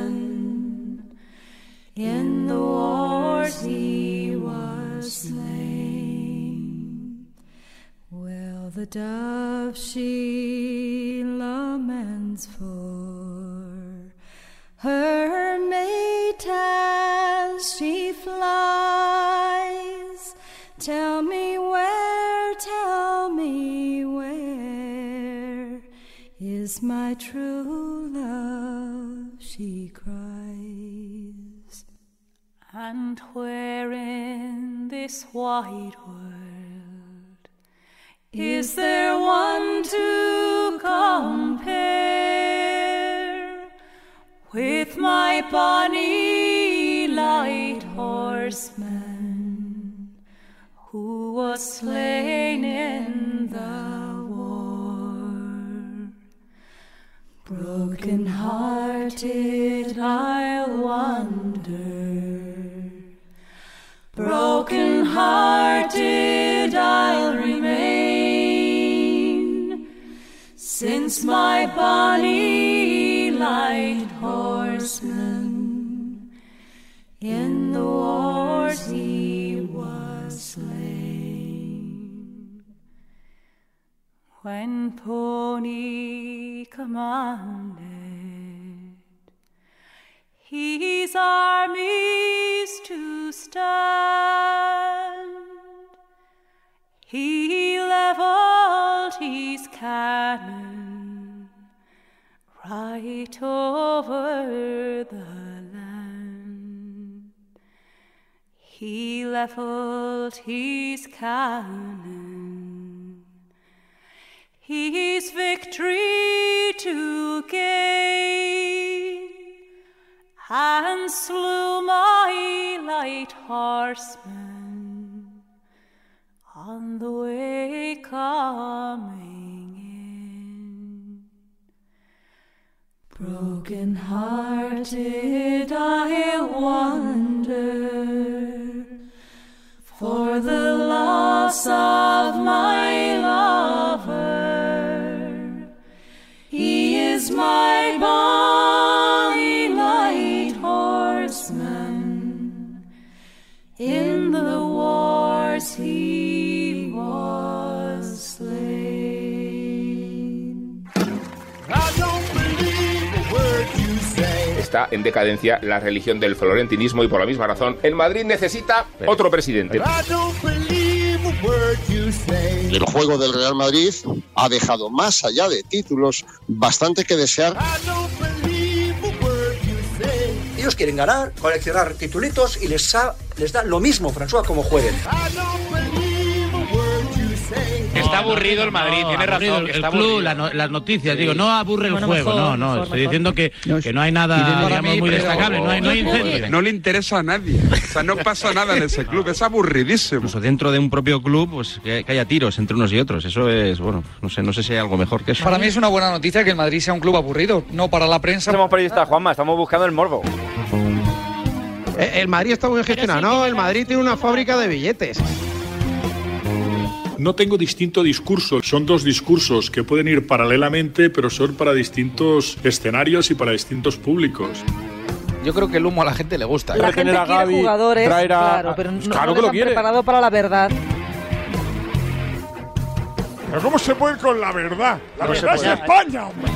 in the wars he was slain. Well, the dove she laments for her mate as she flies. Tell me where, tell me where is my true love, she cries. And where in this wide world is there one to compare with my bonny light horseman who was slain in the war? Broken hearted, I'll wander. Broken hearted, I'll remain. Since my bonny light horseman in the wars he was slain. When Pony commanded his armies to stand, he leveled his cannon right over the land. He leveled his cannon, his victory to gain, and slew my light horseman on the way coming Broken hearted, I wander. For the loss of Está en decadencia la religión del florentinismo y por la misma razón el Madrid necesita otro presidente. El juego del Real Madrid ha dejado más allá de títulos bastante que desear. Ellos quieren ganar, coleccionar titulitos y les, ha- les da lo mismo, François, como jueguen. Está aburrido el Madrid, tiene razón. El, que el está club, aburrido. la no- las noticias, Sí. digo, no aburre el Bueno, juego, mejor, no, no, mejor, estoy mejor. diciendo que, que no hay nada, digamos, mí, muy destacable, no hay, no hay incendio. No le interesa a nadie. O sea, no pasa nada en ese club. Es aburridísimo. Incluso dentro de un propio club, pues que, que haya tiros entre unos y otros. Eso es, bueno, no sé, no sé si hay algo mejor que eso. Para mí es una buena noticia que el Madrid sea un club aburrido, no para la prensa. Somos periodistas, Juanma, estamos buscando el morbo. Eh, El Madrid está muy gestionado. No, el Madrid tiene una fábrica de billetes. No tengo distinto discurso, son dos discursos que pueden ir paralelamente, pero son para distintos escenarios y para distintos públicos. Yo creo que el humo a la gente le gusta. La gente quiere jugadores, claro, pero no, Claro no que lo quiere. preparado para la verdad. ¿Pero cómo se puede ir con la verdad? La No verdad es. España, hombre.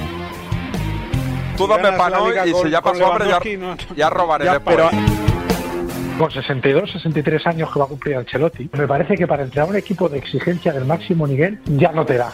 Tú dame pano y con- si ya pasó hambre, ya, ya robaré Ya, después. pero- con 62, 63 años que va a cumplir Ancelotti, me parece que para entrar a un equipo de exigencia del máximo nivel ya no te da.